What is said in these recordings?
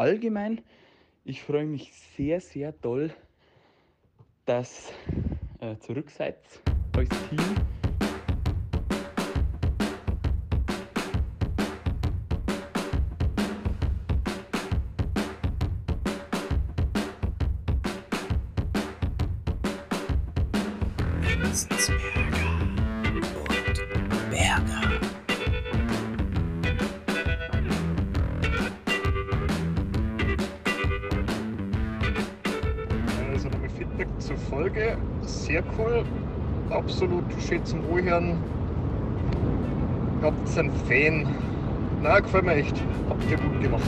allgemein, ich freue mich sehr, sehr doll, dass äh, zurück seid als Team. Cool. Absolut schön zum Anhören. Habt einen Fan. Na, gefällt mir echt. Habt ihr gut gemacht.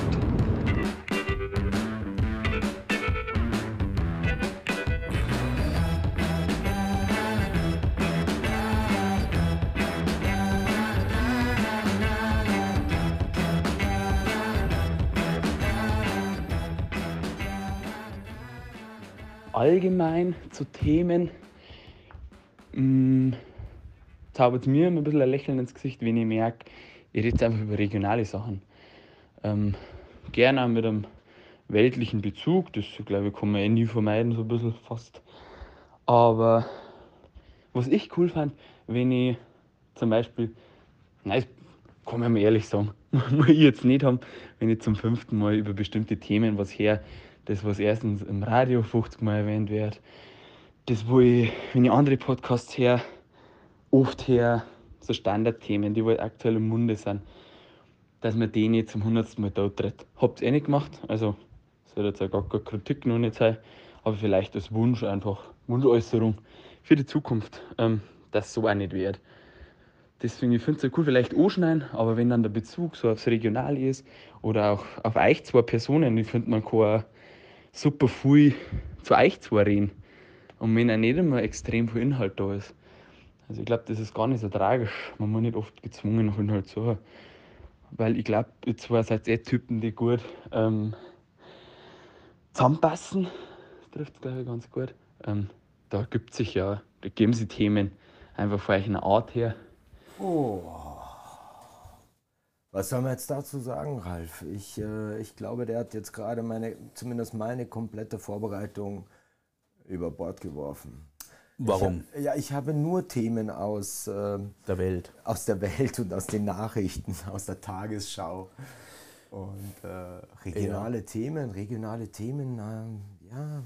allgemein zu Themen mh, zaubert mir immer ein bisschen ein Lächeln ins Gesicht, wenn ich merke, ich rede einfach über regionale Sachen. Ähm, gerne auch mit einem weltlichen Bezug, das glaube ich kann man eh nie vermeiden, so ein bisschen fast. Aber was ich cool fand, wenn ich zum Beispiel, nein, kann man mal ehrlich sagen, muss ich jetzt nicht haben, wenn ich zum fünften Mal über bestimmte Themen was her, das was erstens im Radio 50 Mal erwähnt wird, das wo ich, wenn ich andere Podcasts her, oft her, so Standardthemen, die wohl aktuell im Munde sind, dass man den jetzt zum hundertsten Mal da tritt. Habt ihr eh nicht gemacht, also soll jetzt auch gar keine Kritik noch nicht sein, aber vielleicht als Wunsch einfach, Wunschäußerung für die Zukunft, ähm, dass so auch nicht wird. Deswegen, ich finde es ja cool, vielleicht anschneiden, aber wenn dann der Bezug so aufs Regional ist oder auch auf euch zwei Personen, ich finde, man kann auch super viel zu euch zwei reden. Und wenn auch nicht immer extrem viel Inhalt da ist. Also ich glaube, das ist gar nicht so tragisch. Man muss nicht oft gezwungen nach Inhalt suchen. Weil ich glaube, ihr zwei seid eh Typen, die gut ähm, zusammenpassen. Das trifft glaube ich ganz gut. Ähm, da gibt sich ja, da geben sie Themen einfach von eurer Art her. Oh. Was soll man jetzt dazu sagen, Ralf? Ich, äh, ich glaube, der hat jetzt gerade meine, zumindest meine komplette Vorbereitung über Bord geworfen. Warum? Ich, hab- ja, ich habe nur Themen aus, ähm, Der Welt. aus der Welt und aus den Nachrichten, aus der Tagesschau. Und äh, regionale Themen, regionale Themen, ähm, ja.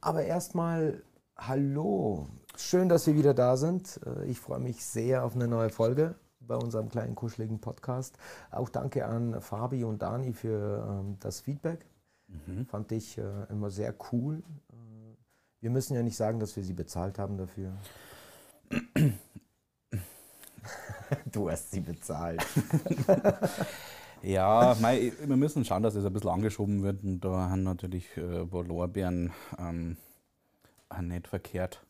Aber erstmal, hallo. Schön, dass wir wieder da sind. Äh, Ich freue mich sehr auf eine neue Folge bei unserem kleinen kuscheligen Podcast. Auch danke an Fabi und Dani für ähm, das Feedback. Fand ich äh, immer sehr cool. Äh, wir müssen ja nicht sagen, dass wir sie bezahlt haben dafür. du hast sie bezahlt. Ja, mei, wir müssen schauen, dass es ein bisschen angeschoben wird. Und da haben natürlich äh, Lorbeeren ähm, nicht verkehrt.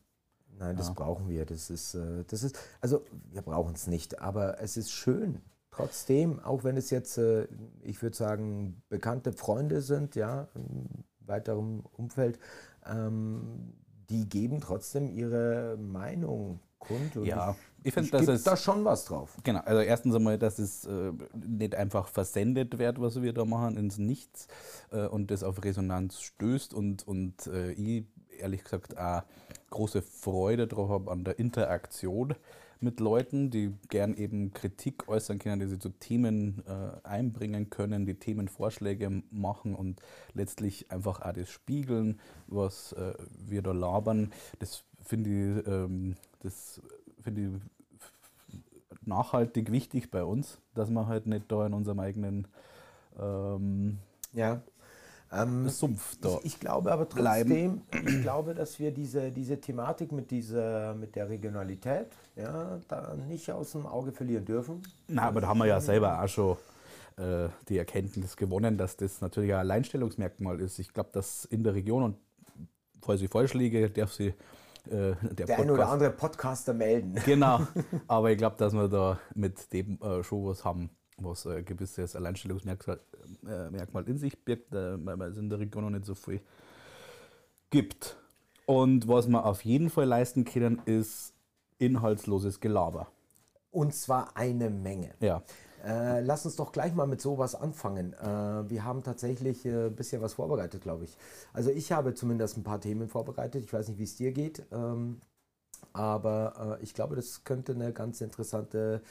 Nein, das Ja. brauchen wir. Das ist, äh, das ist, also wir brauchen es nicht, aber es ist schön. Trotzdem, auch wenn es jetzt, äh, ich würde sagen, bekannte Freunde sind, ja, im weiteren Umfeld, ähm, die geben trotzdem ihre Meinung kund. Und Ja, ich ich, finde, gebe es. da schon was drauf. Genau, also erstens einmal, dass es äh, nicht einfach versendet wird, was wir da machen, ins Nichts äh, und das auf Resonanz stößt und, und ich ehrlich gesagt auch große Freude drauf habe an der Interaktion mit Leuten, die gern eben Kritik äußern können, die sie zu Themen äh, einbringen können, die Themenvorschläge machen und letztlich einfach auch das spiegeln, was äh, wir da labern. Das finde ich, ähm, das finde ich nachhaltig wichtig bei uns, dass wir halt nicht da in unserem eigenen ähm, Ja. Ähm, Sumpf da. Ich, ich glaube aber bleiben. trotzdem, ich glaube, dass wir diese, diese Thematik mit, dieser, mit der Regionalität ja, da nicht aus dem Auge verlieren dürfen. Na, aber da haben wir ja selber auch schon äh, die Erkenntnis gewonnen, dass das natürlich ein Alleinstellungsmerkmal ist. Ich glaube, dass in der Region, und falls ich falsch liege, darf sie äh, der, Der ein oder andere Podcaster melden. Genau, aber ich glaube, dass wir da mit dem äh, schon was haben, was ein gewisses Alleinstellungsmerkmal äh, in sich birgt, äh, weil es in der Region noch nicht so viel gibt. Und was wir auf jeden Fall leisten können, ist inhaltsloses Gelaber. Und zwar eine Menge. Ja. Äh, lass uns doch gleich mal mit sowas anfangen. Äh, wir haben tatsächlich äh, ein bisschen was vorbereitet, glaube ich. Also ich habe zumindest ein paar Themen vorbereitet. Ich weiß nicht, wie es dir geht. Ähm, aber äh, ich glaube, das könnte eine ganz interessante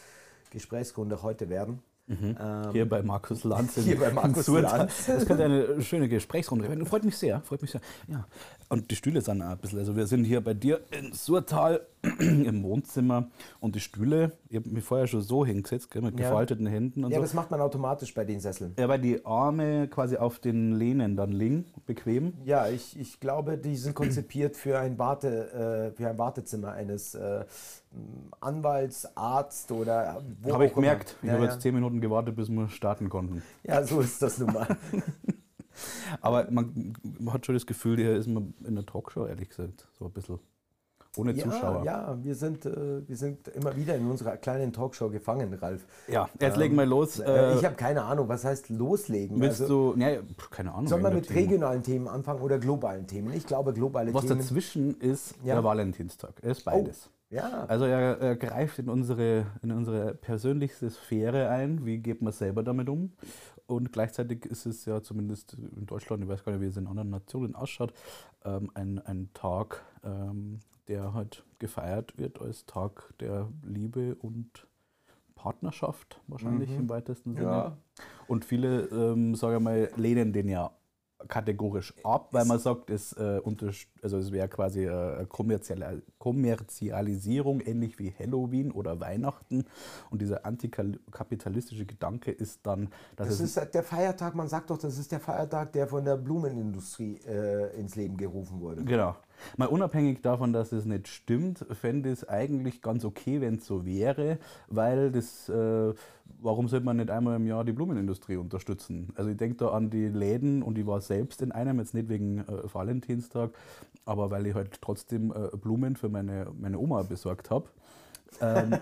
Gesprächsrunde heute werden. Mhm. Ähm, hier bei Markus Lanz. Hier bei Markus Lanz. Das könnte eine schöne Gesprächsrunde werden. Freut mich sehr, freut mich sehr. Ja. Und die Stühle sind auch ein bisschen. Also wir sind hier bei dir in Surtal im Wohnzimmer und die Stühle, ich habe mich vorher schon so hingesetzt, gell, mit ja. gefalteten Händen und ja, so. Ja, das macht man automatisch bei den Sesseln. Ja, weil die Arme quasi auf den Lehnen dann liegen, bequem. Ja, ich, ich glaube, die sind konzipiert für ein, Warte, äh, für ein Wartezimmer eines äh, Anwalts, Arzt oder wo Habe ich gemerkt. Ich ja, habe jetzt zehn Minuten gewartet, bis wir starten konnten. Ja, so ist das nun mal. Aber man, man, hat schon das Gefühl, hier ist man in einer Talkshow, ehrlich gesagt. So ein bisschen. Ohne ja, Zuschauer. Ja, wir sind, äh, wir sind immer wieder in unserer kleinen Talkshow gefangen, Ralf. Ja, jetzt ähm, legen wir los. Äh, ich habe keine Ahnung, was heißt loslegen? Willst also, du, ja, keine Ahnung. Sollen wir mit Themen. regionalen Themen anfangen oder globalen Themen? Ich glaube, globale was Themen. Was dazwischen ist ja. der Valentinstag. Er ist beides. Oh. Ja. Also er, er, greift in unsere, in unsere persönlichste Sphäre ein. Wie geht man selber damit um? Und gleichzeitig ist es ja zumindest in Deutschland, ich weiß gar nicht, wie es in anderen Nationen ausschaut, ähm, ein, ein Tag, ähm, der halt gefeiert wird als Tag der Liebe und Partnerschaft, wahrscheinlich mhm. im weitesten Sinne. Ja. Und viele, ähm, sage ich mal, lehnen den ja kategorisch ab, weil man sagt, es, äh, also es wäre quasi äh, Kommerzialisierung, ähnlich wie Halloween oder Weihnachten. Und dieser antikapitalistische Gedanke ist dann, dass das es. ist der Feiertag, man sagt doch, das ist der Feiertag, der von der Blumenindustrie äh, ins Leben gerufen wurde. Genau. Mal unabhängig davon, dass es nicht stimmt, fände ich es eigentlich ganz okay, wenn es so wäre, weil das, äh, warum sollte man nicht einmal im Jahr die Blumenindustrie unterstützen? Also ich denke da an die Läden und ich war selbst in einem, jetzt nicht wegen äh, Valentinstag, aber weil ich halt trotzdem äh, Blumen für meine, meine Oma besorgt habe. Ähm,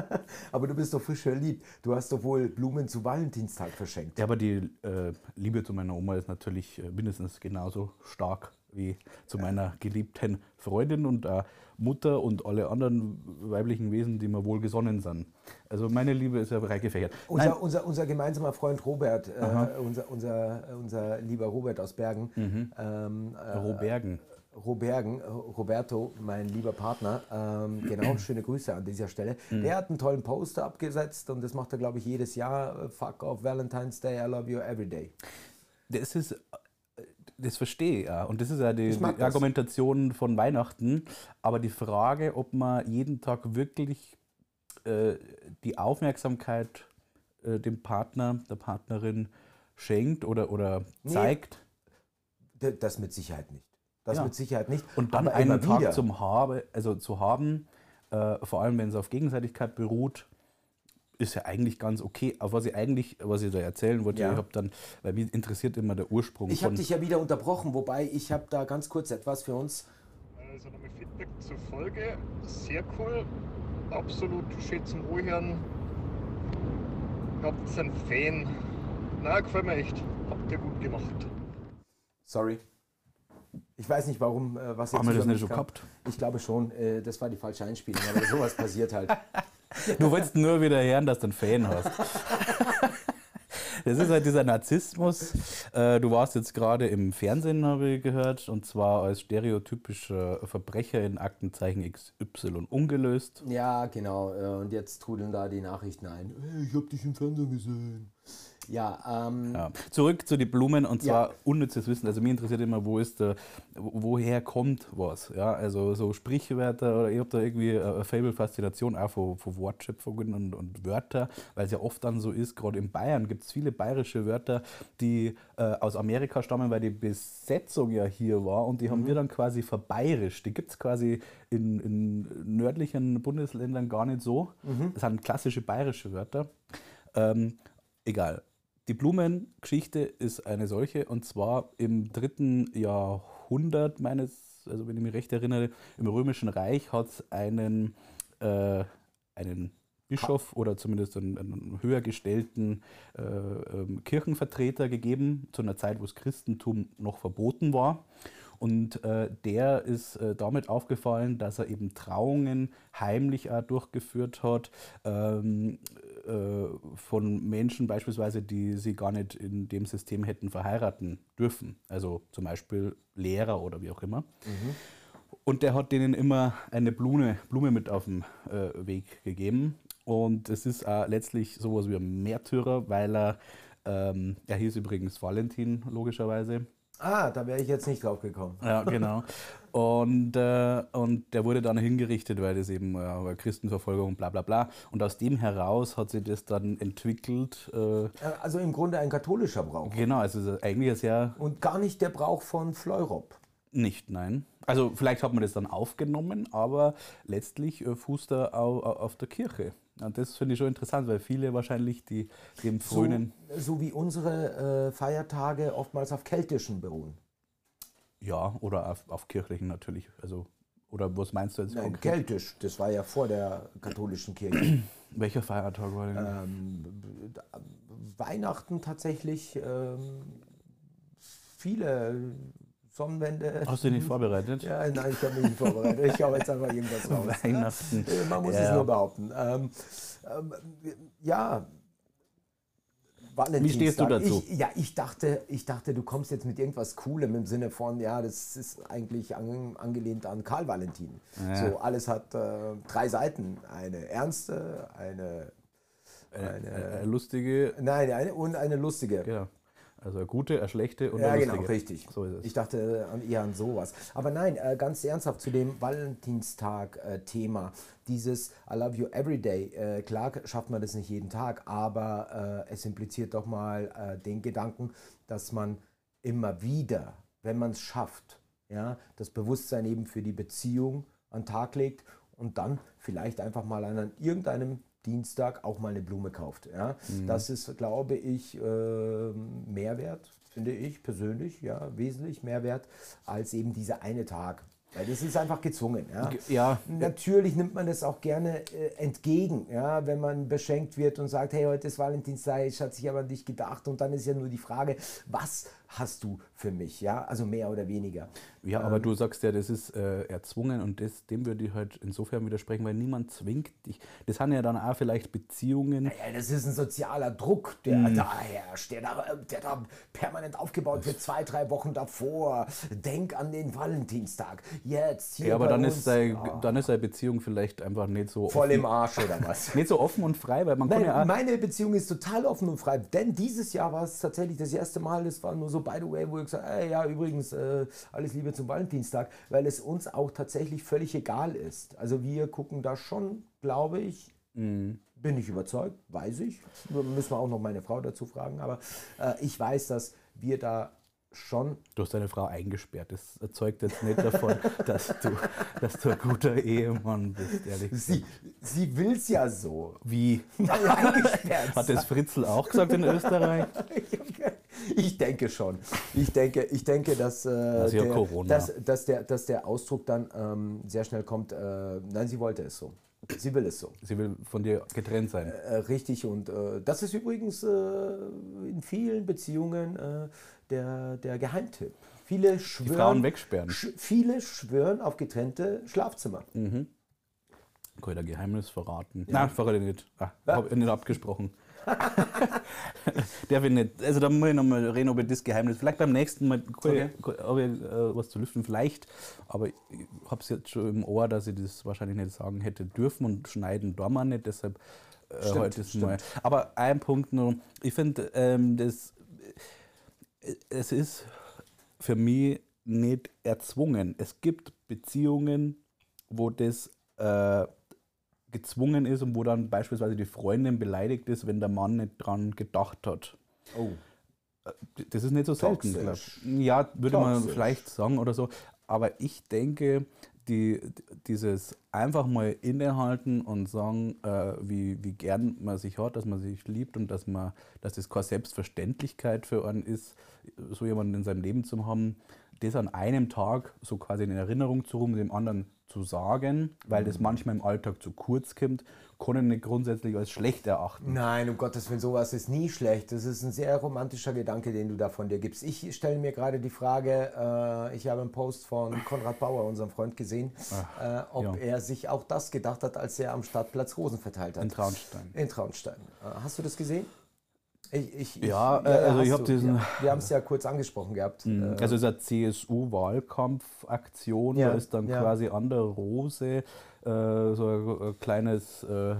aber du bist doch frisch verliebt. Du hast doch wohl Blumen zu Valentinstag verschenkt. Ja, aber die äh, Liebe zu meiner Oma ist natürlich äh, mindestens genauso stark wie zu meiner geliebten Freundin und äh, Mutter und alle anderen weiblichen Wesen, die mir wohl gesonnen sind. Also meine Liebe ist ja breit gefächert. Unser, unser, unser, gemeinsamer Freund Robert, äh, unser, unser, unser lieber Robert aus Bergen. Mhm. Ähm, äh, Robergen. Robergen, Roberto, mein lieber Partner, ähm, genau, schöne Grüße an dieser Stelle. Mhm. Der hat einen tollen Poster abgesetzt und das macht er, glaube ich, jedes Jahr. Fuck off Valentine's Day, I love you every day. Das ist das verstehe ich ja. Und das ist ja die, die Argumentation von Weihnachten. Aber die Frage, ob man jeden Tag wirklich äh, die Aufmerksamkeit äh, dem Partner, der Partnerin schenkt oder, oder zeigt. Nee, das mit Sicherheit nicht. Das ja. mit Sicherheit nicht. Und dann einen Tag zum Habe, also zu haben, äh, vor allem wenn es auf Gegenseitigkeit beruht, ist ja eigentlich ganz okay. Aber was ich eigentlich, was ich da erzählen wollte, ja. ich habe dann, weil mich interessiert immer der Ursprung. Ich habe dich ja wieder unterbrochen, wobei ich habe da ganz kurz etwas für uns. Also nochmal Feedback zur Folge. Sehr cool. Absolut schätzen anhören. Habt einen Fan. Na, gefällt mir echt. Habt ihr gut gemacht. Sorry. Ich weiß nicht, warum, äh, was jetzt Haben wir das nicht so gehabt? Ich glaube schon, äh, das war die falsche Einspielung, aber sowas passiert halt. Du wolltest nur wieder hören, dass du einen Fan hast. Das ist halt dieser Narzissmus. Äh, du warst jetzt gerade im Fernsehen, habe ich gehört, und zwar als stereotypischer Verbrecher in Aktenzeichen XY ungelöst. Ja, genau. Äh, und jetzt trudeln da die Nachrichten ein. Hey, ich habe dich im Fernsehen gesehen. Ja, ähm, ja, Zurück zu den Blumen und zwar ja. unnützes Wissen. Also mich interessiert immer, wo ist der, woher kommt was. Ja, also so Sprichwörter oder ich habe da irgendwie eine Fable-Faszination auch von, von Wortschöpfungen und, und Wörter, weil es ja oft dann so ist, gerade in Bayern gibt es viele bayerische Wörter, die äh, aus Amerika stammen, weil die Besetzung ja hier war und die mhm. haben wir dann quasi verbayerischt. Die gibt es quasi in, in nördlichen Bundesländern gar nicht so. Mhm. Das sind klassische bayerische Wörter. Ähm, egal. Die Blumengeschichte ist eine solche und zwar im dritten Jahrhundert meines, also wenn ich mich recht erinnere, im Römischen Reich hat es einen, äh, einen Bischof oder zumindest einen, einen höher gestellten äh, ähm, Kirchenvertreter gegeben, zu einer Zeit, wo das Christentum noch verboten war. Und äh, der ist äh, damit aufgefallen, dass er eben Trauungen heimlich auch durchgeführt hat, ähm, äh, von Menschen beispielsweise, die sie gar nicht in dem System hätten verheiraten dürfen. Also zum Beispiel Lehrer oder wie auch immer. Und der hat denen immer eine Blume, Blume mit auf den äh, Weg gegeben. Und es ist auch letztlich sowas wie ein Märtyrer, weil er, ähm, er hieß übrigens Valentin, logischerweise. Ah, da wäre ich jetzt nicht drauf gekommen. Ja, genau. Und, äh, und der wurde dann hingerichtet, weil das eben äh, Christenverfolgung und bla bla bla. Und aus dem heraus hat sich das dann entwickelt. Äh, Also im Grunde ein katholischer Brauch. genau, also ist eigentlich ein sehr Und gar nicht der Brauch von Fleurop. nicht, nein. Also vielleicht hat man das dann aufgenommen, aber letztlich äh, fußt er au, au, auf der Kirche. Und das finde ich schon interessant, weil viele wahrscheinlich die dem So, frühen, so wie unsere äh, Feiertage oftmals auf keltischen beruhen. ja, oder auf, auf kirchlichen natürlich. Also, oder was meinst du jetzt Nein, keltisch, das war ja vor der katholischen Kirche. Welcher Feiertag war denn? ähm, Weihnachten tatsächlich, ähm, viele Sonnenwende. Hast du dich nicht vorbereitet? Ja, nein, ich habe mich nicht vorbereitet. Ich habe jetzt einfach irgendwas raus. Weihnachten. Äh, Man muss Ja. es nur behaupten. Ähm, ähm, ja. Wie stehst du Valentinstag. dazu? Ich, ja, ich dachte, ich dachte, du kommst jetzt mit irgendwas Coolem im Sinne von, ja, das ist eigentlich an, angelehnt an Karl Valentin. Ja. So, alles hat äh, drei Seiten. Eine ernste, eine, Eine, eine, eine lustige, nein, eine und eine lustige. genau. Also eine gute, eine schlechte und Ja, eine genau, lustige. richtig. So ist es. Ich dachte eher an sowas. Aber nein, äh, ganz ernsthaft zu dem Valentinstag-Thema. Dieses I love you every day. Äh, klar schafft man das nicht jeden Tag, aber äh, es impliziert doch mal äh, den Gedanken, dass man immer wieder, wenn man es schafft, ja, das Bewusstsein eben für die Beziehung an den Tag legt und dann vielleicht einfach mal an irgendeinem Dienstag auch mal eine Blume kauft. Ja? Das ist, glaube ich, ähm, Mehrwert, finde ich persönlich, ja, wesentlich Mehrwert als eben dieser eine Tag. Weil das ist einfach gezwungen. Ja? Ja. Natürlich nimmt man das auch gerne äh, entgegen, ja, wenn man beschenkt wird und sagt, hey, heute ist Valentinstag, ich hat sich aber an dich gedacht. Und dann ist ja nur die Frage, was hast du für mich? Ja, also mehr oder weniger. Ja, aber du sagst ja, das ist äh, erzwungen und das, dem würde ich halt insofern widersprechen, weil niemand zwingt dich. Das sind ja dann auch vielleicht Beziehungen. Ja, das ist ein sozialer Druck, der Mhm. da herrscht, der da, der da permanent aufgebaut wird, zwei, drei Wochen davor. Denk an den Valentinstag. Jetzt hier Ja, aber dann uns. ist, seine, Ja, dann ist seine Beziehung vielleicht einfach nicht so voll offen, im Arsch oder was? nicht so offen und frei, weil man kann Nein, ja auch, meine Beziehung ist total offen und frei. Denn dieses Jahr war es tatsächlich das erste Mal, das war nur so by the way, wo ich gesagt habe, ja, übrigens, äh, alles Liebe zum Valentinstag, weil es uns auch tatsächlich völlig egal ist. Also wir gucken da schon, glaube ich, Mhm. bin ich überzeugt, weiß ich. Müssen wir auch noch meine Frau dazu fragen, aber äh, ich weiß, dass wir da schon du hast deine Frau eingesperrt. Das erzeugt jetzt nicht davon, dass du, dass du ein guter Ehemann bist, ehrlich gesagt. Sie, sie will es ja so. Wie? Hat das Fritzl auch gesagt in Österreich? Ich denke schon. Ich denke, ich denke dass, äh, ja der, dass, dass, der, dass der Ausdruck dann ähm, sehr schnell kommt. Äh, nein, sie wollte es so. Sie will es so. Sie will von dir getrennt sein. Äh, richtig. Und äh, das ist übrigens äh, in vielen Beziehungen äh, der, der Geheimtipp. Viele schwören, Frauen wegsperren. Sch viele schwören auf getrennte Schlafzimmer. Kann ich da Geheimnis verraten? Nein, verrate ich nicht. Ah, Ja. Ich nicht abgesprochen. Der will nicht. Also da muss ich nochmal reden über das Geheimnis. Vielleicht beim nächsten Mal Okay. habe ich äh, was zu lüften. Vielleicht. Aber ich habe es jetzt schon im Ohr, dass ich das wahrscheinlich nicht sagen hätte dürfen und schneiden da mal nicht. Deshalb äh, Stimmt, heute ist stimmt. mal. Aber ein Punkt noch. Ich finde, ähm, das es ist für mich nicht erzwungen. Es gibt Beziehungen, wo das äh, gezwungen ist und wo dann beispielsweise die Freundin beleidigt ist, wenn der Mann nicht dran gedacht hat. Oh. Das ist nicht so selten. Toxisch. ich. Ja, würde man Toxisch. vielleicht sagen oder so. Aber ich denke, die, dieses einfach mal innehalten und sagen, äh, wie, wie gern man sich hat, dass man sich liebt und dass, man, dass das keine Selbstverständlichkeit für einen ist, so jemanden in seinem Leben zu haben, das an einem Tag so quasi in Erinnerung zu rufen, dem anderen zu sagen, weil das manchmal im Alltag zu kurz kommt kann ich nicht grundsätzlich als schlecht erachten. Nein, um Gottes Willen, sowas ist nie schlecht. Das ist ein sehr romantischer Gedanke, den du da von dir gibst. Ich stelle mir gerade die Frage, äh, ich habe einen Post von Konrad Bauer, unserem Freund, gesehen, äh, ob ja. er sich auch das gedacht hat, als er am Stadtplatz Rosen verteilt hat. In Traunstein. In Traunstein. Äh, hast du das gesehen? Ich, ich, Ja, äh, also ich hast hab du. diesen- Ja, wir haben es ja kurz angesprochen gehabt. Äh, Also es ist eine CSU-Wahlkampfaktion, Ja, da ist dann ja. quasi an der Rose äh, so ein, ein kleines äh,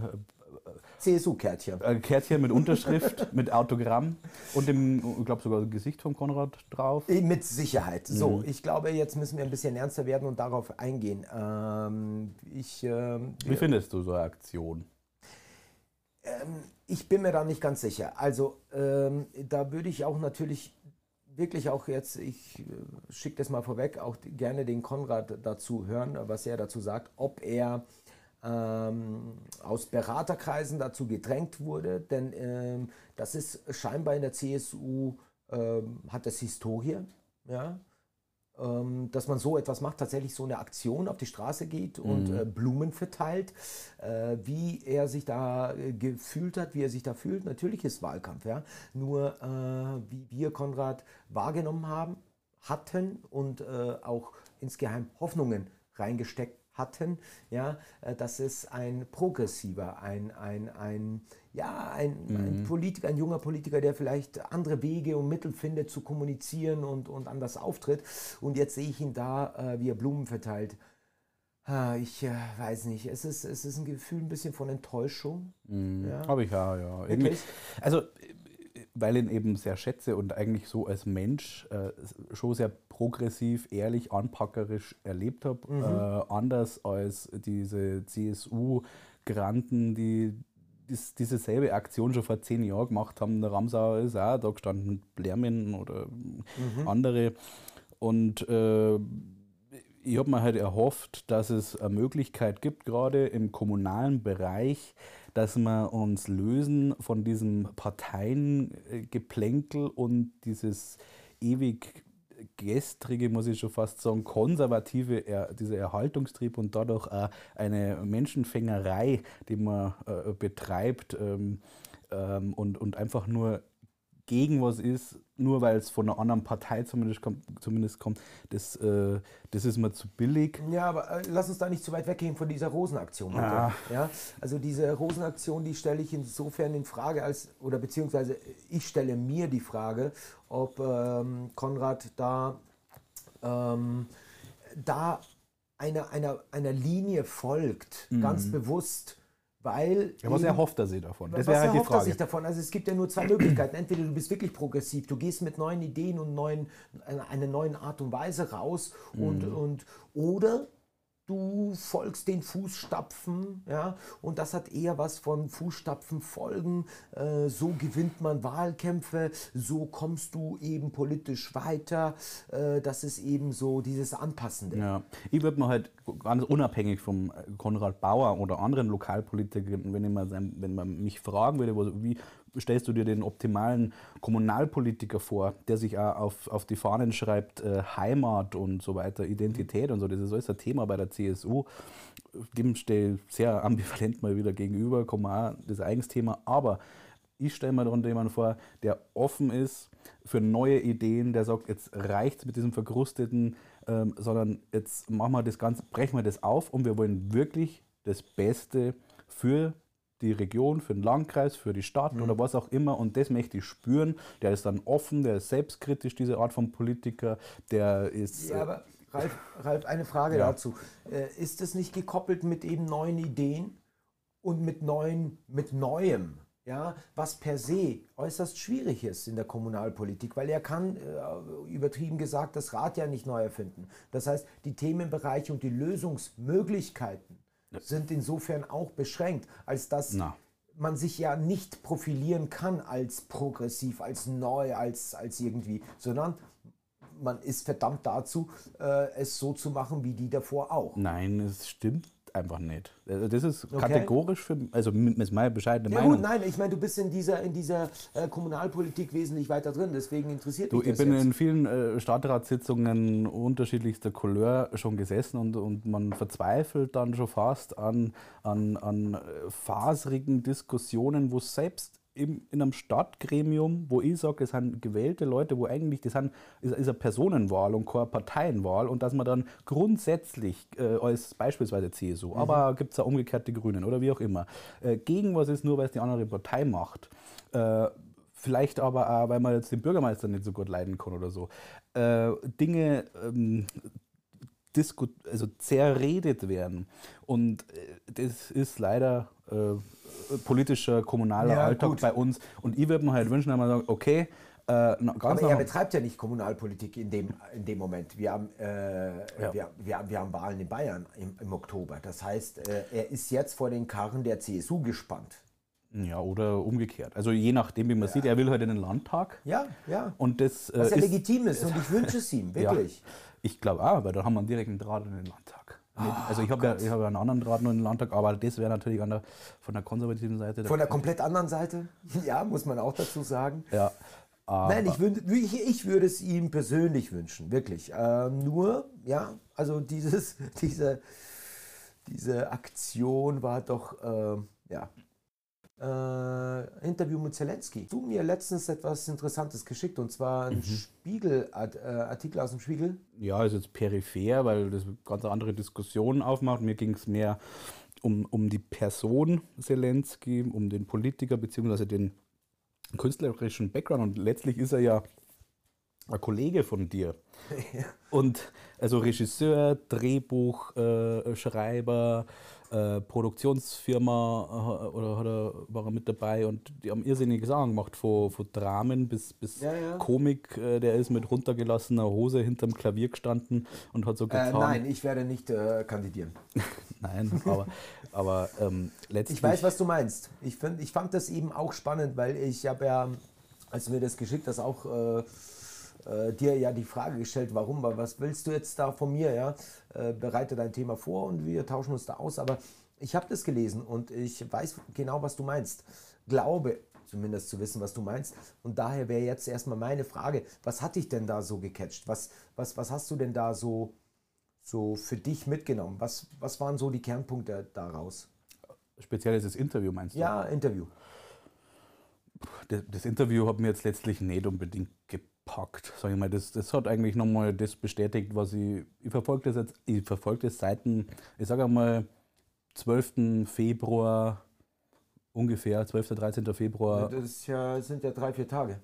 CSU-Kärtchen. ein Kärtchen mit Unterschrift, mit Autogramm und dem, ich glaube sogar Gesicht von Konrad drauf. Mit Sicherheit. So, Mhm. ich glaube, jetzt müssen wir ein bisschen ernster werden und darauf eingehen. Ähm, ich, ähm, Wie findest du so eine Aktion? Ich bin mir da nicht ganz sicher. Also, ähm, da würde ich auch natürlich wirklich auch jetzt, ich äh, schicke das mal vorweg, auch gerne den Konrad dazu hören, was er dazu sagt, ob er ähm, aus Beraterkreisen dazu gedrängt wurde, denn ähm, das ist scheinbar in der CSU, ähm, hat das Historie, ja, ähm, dass man so etwas macht, tatsächlich so eine Aktion auf die Straße geht und äh, Blumen verteilt. Äh, wie er sich da äh, gefühlt hat, wie er sich da fühlt, natürlich ist Wahlkampf, ja. Nur wie wir Konrad wahrgenommen haben, hatten und auch insgeheim Hoffnungen reingesteckt hatten, ja, äh, dass es ein progressiver, ein, ein, ein, ja, ein, ein Politiker, ein junger Politiker, der vielleicht andere Wege und Mittel findet zu kommunizieren und, und anders auftritt. Und jetzt sehe ich ihn da, äh, wie er Blumen verteilt. Ah, Ich äh, weiß nicht, es ist, es ist ein Gefühl ein bisschen von Enttäuschung. Ja. Habe ich ja, ja. Wirklich? also, weil ich ihn eben sehr schätze und eigentlich so als Mensch äh, schon sehr progressiv, ehrlich, anpackerisch erlebt habe. Äh, anders als diese CSU-Granten, die dies, diese selbe Aktion schon vor zehn Jahren gemacht haben. Der Ramsauer ist auch da gestanden, Blermin oder andere. Und äh, ich habe mir halt erhofft, dass es eine Möglichkeit gibt, gerade im kommunalen Bereich, dass wir uns lösen von diesem Parteiengeplänkel und dieses ewig gestrige, muss ich schon fast sagen, konservative, er, dieser Erhaltungstrieb und dadurch auch eine Menschenfängerei, die man äh, betreibt ähm, ähm, und, und einfach nur gegen was ist, nur weil es von einer anderen Partei zumindest kommt, zumindest kommt das, äh, das ist mir zu billig. Ja, aber äh, lass uns da nicht zu weit weggehen von dieser Rosenaktion. heute. Ah. Ja, also diese Rosenaktion, die stelle ich insofern in Frage, als oder beziehungsweise ich stelle mir die Frage, ob ähm, Konrad da, ähm, da einer, einer, einer Linie folgt, ganz bewusst, weil. Ja, was erhofft er sich davon? Das was halt erhofft er sich davon? Also es gibt ja nur zwei Möglichkeiten. Entweder du bist wirklich progressiv, du gehst mit neuen Ideen und neuen, einer einer neuen Art und Weise raus und, Mhm. und oder du folgst den Fußstapfen, ja, und das hat eher was von Fußstapfen folgen. Äh, so gewinnt man Wahlkämpfe, so kommst du eben politisch weiter. Äh, das ist eben so dieses Anpassende. Ja, ich würde mir halt ganz unabhängig vom Konrad Bauer oder anderen Lokalpolitikern, wenn, ich mal wenn man mich fragen würde, wie stellst du dir den optimalen Kommunalpolitiker vor, der sich auch auf, auf die Fahnen schreibt, äh, Heimat und so weiter, Identität und so, das ist alles ein Thema bei der CSU. Dem stehe ich sehr ambivalent mal wieder gegenüber, kommen auch das Eigensthema, aber ich stelle mir darunter jemanden vor, der offen ist für neue Ideen, der sagt, jetzt reicht mit diesem verkrusteten, ähm, sondern jetzt machen wir das Ganze, brechen wir das auf und wir wollen wirklich das Beste für die Region, für den Landkreis, für die Stadt oder was auch immer und das möchte ich spüren. Der ist dann offen, der ist selbstkritisch, diese Art von Politiker, der ist... Ja, äh, aber Ralf, Ralf eine Frage Ja. dazu. Äh, ist es nicht gekoppelt mit eben neuen Ideen und mit neuen, mit Neuem? Ja, was per se äußerst schwierig ist in der Kommunalpolitik, weil er kann, äh, übertrieben gesagt, das Rad ja nicht neu erfinden. Das heißt, die Themenbereiche und die Lösungsmöglichkeiten sind insofern auch beschränkt, als dass Na. man sich ja nicht profilieren kann als progressiv, als neu, als, als irgendwie, sondern man ist verdammt dazu, äh, es so zu machen wie die davor auch. Nein, es stimmt einfach nicht. Also das ist Okay. kategorisch für, also mit ist meine bescheidene Ja Meinung. gut, nein, ich meine, du bist in dieser, in dieser äh, Kommunalpolitik wesentlich weiter drin, deswegen interessiert Du, mich ich das bin jetzt. in vielen äh, Stadtratssitzungen unterschiedlichster Couleur schon gesessen und, und man verzweifelt dann schon fast an, an, an äh, faserigen Diskussionen, wo selbst in einem Stadtgremium, wo ich sage, es sind gewählte Leute, wo eigentlich das sind, ist, ist eine Personenwahl und keine Parteienwahl und dass man dann grundsätzlich äh, als beispielsweise CSU, aber gibt es auch umgekehrt die Grünen oder wie auch immer, äh, gegen was ist, nur weil es die andere Partei macht. Äh, vielleicht aber auch, weil man jetzt den Bürgermeister nicht so gut leiden kann oder so, äh, Dinge ähm, also zerredet werden. Und äh, das ist leider äh, politischer, kommunaler Ja, Alltag gut. bei uns. Und ich würde mir halt wünschen, dass man sagt, okay, äh, Aber er betreibt ja nicht Kommunalpolitik in dem, in dem Moment. Wir haben, äh, Ja. wir, wir, wir haben Wahlen in Bayern im, im Oktober. Das heißt, äh, er ist jetzt vor den Karren der CSU gespannt. ja, oder umgekehrt. Also je nachdem, wie man sieht, er will halt in den Landtag. Ja, ja. Und das äh, Was ja legitim ist und ich wünsche es ihm, wirklich. Ja, ich glaube auch, weil da haben wir einen direkten Draht in den Landtag. Ah, also ich habe ja, ich hab ja einen anderen Draht noch in den Landtag, aber das wäre natürlich an der, von der konservativen Seite. Von der komplett anderen Seite, ja, muss man auch dazu sagen. ja, Nein, ich, ich, ich würde es ihm persönlich wünschen, wirklich. Ähm, nur, ja, also dieses, diese, diese Aktion war doch, ähm, ja. Äh, Interview mit Zelensky. Du mir letztens etwas Interessantes geschickt und zwar ein Spiegel, äh, Artikel aus dem Spiegel. ja, ist jetzt peripher, weil das ganz andere Diskussion aufmacht. Mir ging es mehr um, um die Person Zelensky, um den Politiker beziehungsweise den künstlerischen Background. Und letztlich ist er ja ein Kollege von dir. Und also Regisseur, Drehbuchschreiber, äh, äh, Produktionsfirma äh, oder hat er, war er mit dabei und die haben irrsinnige Sachen gemacht, von, von Dramen bis, bis Ja, ja. Komik. Äh, der ist mit runtergelassener Hose hinterm Klavier gestanden und hat so Äh, getan. nein, ich werde nicht äh, kandidieren. Nein, aber, aber ähm, letztlich. Ich weiß, was du meinst. Ich, find, ich fand das eben auch spannend, weil ich habe ja, als du mir das geschickt hast, auch äh, dir ja die Frage gestellt, warum, wa- was willst du jetzt da von mir, ja? Äh, bereite dein Thema vor und wir tauschen uns da aus. Aber ich habe das gelesen und ich weiß genau, was du meinst. Glaube zumindest zu wissen, was du meinst. Und daher wäre jetzt erstmal meine Frage, was hat dich denn da so gecatcht? Was, was, was hast du denn da so, so für dich mitgenommen? Was, was waren so die Kernpunkte daraus? Speziell dieses Interview meinst du? Ja, Interview. das, das Interview hat mir jetzt letztlich nicht unbedingt gepackt. Sag ich mal, das, das hat eigentlich nochmal das bestätigt, was ich. Ich verfolge das jetzt, ich verfolge das seit dem, ich sage einmal, 12. Februar, ungefähr, 12. 13. Februar Das ist ja, sind ja drei, vier Tage.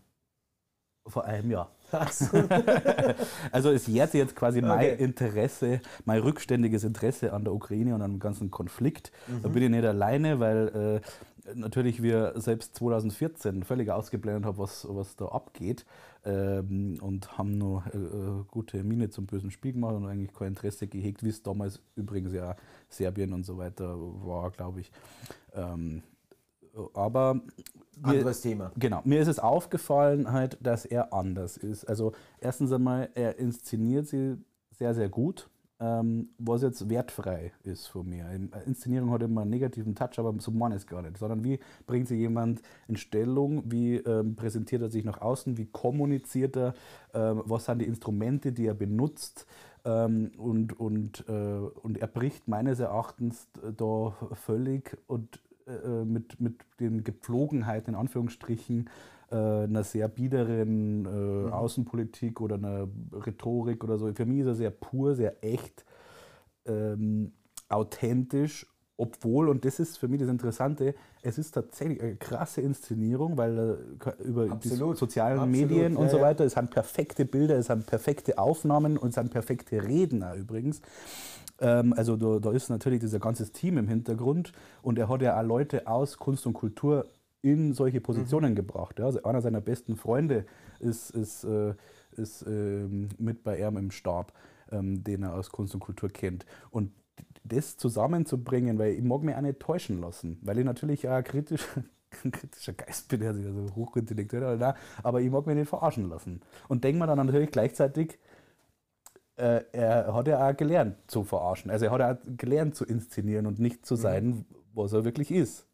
vor einem Jahr. Also es jährt jetzt quasi mein Okay. Interesse, mein rückständiges Interesse an der Ukraine und an dem ganzen Konflikt. Da Mhm. bin ich nicht alleine, weil äh, natürlich wir selbst 2014 völlig ausgeblendet haben, was, was da abgeht ähm, und haben nur äh, äh, gute Miene zum bösen Spiel gemacht und eigentlich kein Interesse gehegt, wie es damals übrigens ja Serbien und so weiter war, glaube ich. Ähm, aber mir- Anderes Thema. Genau, mir ist es aufgefallen halt, dass er anders ist. Also erstens einmal, er inszeniert sie sehr, sehr gut, was jetzt wertfrei ist von mir. In- Inszenierung hat immer einen negativen Touch, aber so meine ich es gar nicht. Sondern wie bringt sich jemand in Stellung, wie ähm, präsentiert er sich nach außen, wie kommuniziert er, ähm, was sind die Instrumente, die er benutzt. Ähm, und, und, äh, und er bricht meines Erachtens da völlig und äh, mit, mit den Gepflogenheiten, in Anführungsstrichen, äh, einer sehr biederen äh, Außenpolitik oder einer Rhetorik oder so. Für mich ist er sehr pur, sehr echt, ähm, authentisch, obwohl, und das ist für mich das Interessante, es ist tatsächlich eine krasse Inszenierung, weil äh, über die Absolut. sozialen Absolut, Medien und ja, so ja. weiter, es sind perfekte Bilder, es sind perfekte Aufnahmen und es sind perfekte Redner übrigens. Ähm, also da, da ist natürlich dieser ganzes Team im Hintergrund und er hat ja auch Leute aus Kunst und Kultur in solche Positionen gebracht. Ja. Also einer seiner besten Freunde ist, ist, äh, ist ähm, mit bei ihm im Stab, ähm, den er aus Kunst und Kultur kennt. Und das zusammenzubringen, weil ich mag mich auch nicht täuschen lassen, weil ich natürlich auch kritisch, ein kritischer Geist bin, also so hochintellektuell, aber, aber ich mag mich nicht verarschen lassen. Und denke mir dann natürlich gleichzeitig, äh, er hat ja auch gelernt zu verarschen. Also er hat ja auch gelernt zu inszenieren und nicht zu sein, mhm. was er wirklich ist.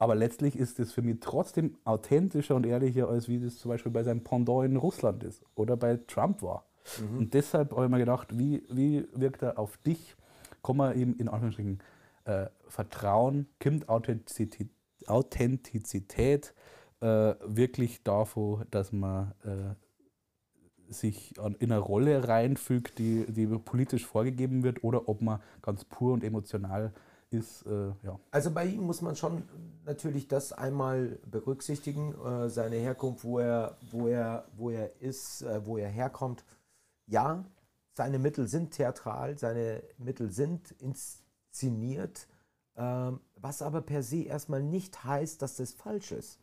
Aber letztlich ist es für mich trotzdem authentischer und ehrlicher, als wie das zum Beispiel bei seinem Pendant in Russland ist oder bei Trump war. Mhm. Und deshalb habe ich mir gedacht, wie, wie wirkt er auf dich? Kann man ihm in Anführungsstrichen äh, vertrauen? Kommt Authentizität, Authentizität äh, wirklich davon, dass man äh, sich in eine Rolle reinfügt, die, die politisch vorgegeben wird, oder ob man ganz pur und emotional ist. Äh, ja. Also bei ihm muss man schon natürlich das einmal berücksichtigen, äh, seine Herkunft, wo er, wo er, wo er ist, äh, wo er herkommt. Ja, seine Mittel sind theatral, seine Mittel sind inszeniert, ähm, was aber per se erstmal nicht heißt, dass das falsch ist,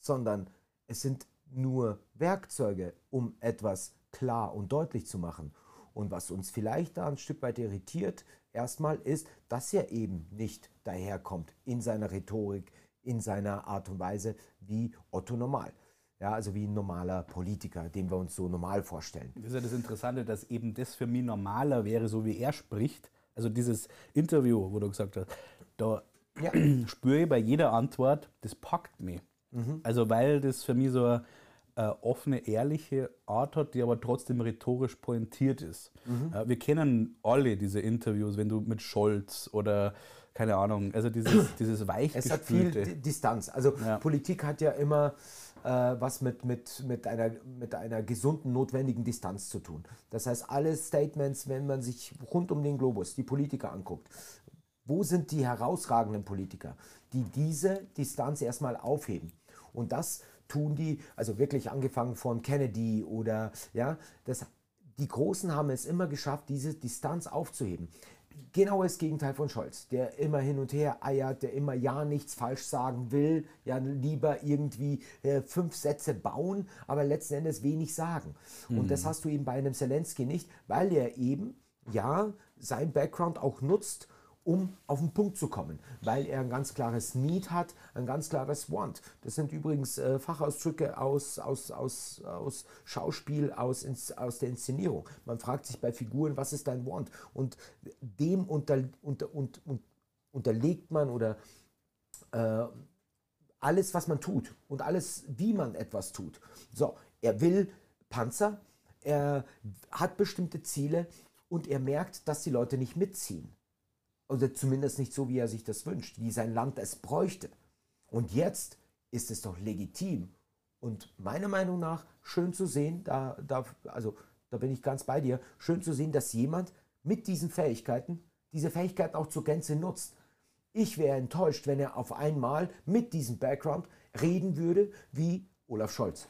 sondern es sind nur Werkzeuge, um etwas klar und deutlich zu machen. Und was uns vielleicht da ein Stück weit irritiert, erstmal ist, dass er eben nicht daherkommt in seiner Rhetorik, in seiner Art und Weise wie Otto Normal. Ja, also wie ein normaler Politiker, den wir uns so normal vorstellen. Das ist ja das Interessante, dass eben das für mich normaler wäre, so wie er spricht. Also dieses Interview, wo du gesagt hast, da ja. spüre ich bei jeder Antwort, das packt mich. Mhm. Also weil das für mich so eine äh, offene, ehrliche Art hat, die aber trotzdem rhetorisch pointiert ist. Mhm. Äh, wir kennen alle diese Interviews, wenn du mit Scholz oder keine Ahnung, also dieses, dieses Es hat viel Distanz. Also ja. Politik hat ja immer äh, was mit, mit, mit, einer, mit einer gesunden, notwendigen Distanz zu tun. Das heißt, alle Statements, wenn man sich rund um den Globus die Politiker anguckt, wo sind die herausragenden Politiker, die diese Distanz erstmal aufheben? Und das tun die, also wirklich angefangen von Kennedy oder ja, das, die Großen haben es immer geschafft, diese Distanz aufzuheben. Genau das Gegenteil von Scholz, der immer hin und her eiert, der immer ja nichts falsch sagen will, ja lieber irgendwie äh, fünf Sätze bauen, aber letzten Endes wenig sagen. Mhm. Und das mhm. hast du eben bei einem Zelensky nicht, weil er eben ja sein Background auch nutzt, um auf den Punkt zu kommen, weil er ein ganz klares Need hat, ein ganz klares Want. Das sind übrigens äh, Fachausdrücke aus, aus, aus, aus Schauspiel, aus, aus der Inszenierung. Man fragt sich bei Figuren, was ist dein Want? Und dem unter, unter, unter, unterlegt man oder äh, alles, was man tut und alles, wie man etwas tut. So, er will Panzer, er hat bestimmte Ziele und er merkt, dass die Leute nicht mitziehen. Oder zumindest nicht so, wie er sich das wünscht, wie sein Land es bräuchte. Und jetzt ist es doch legitim und meiner Meinung nach schön zu sehen, da, da, also da bin ich ganz bei dir, schön zu sehen, dass jemand mit diesen Fähigkeiten diese Fähigkeiten auch zur Gänze nutzt. Ich wäre enttäuscht, wenn er auf einmal mit diesem Background reden würde wie Olaf Scholz.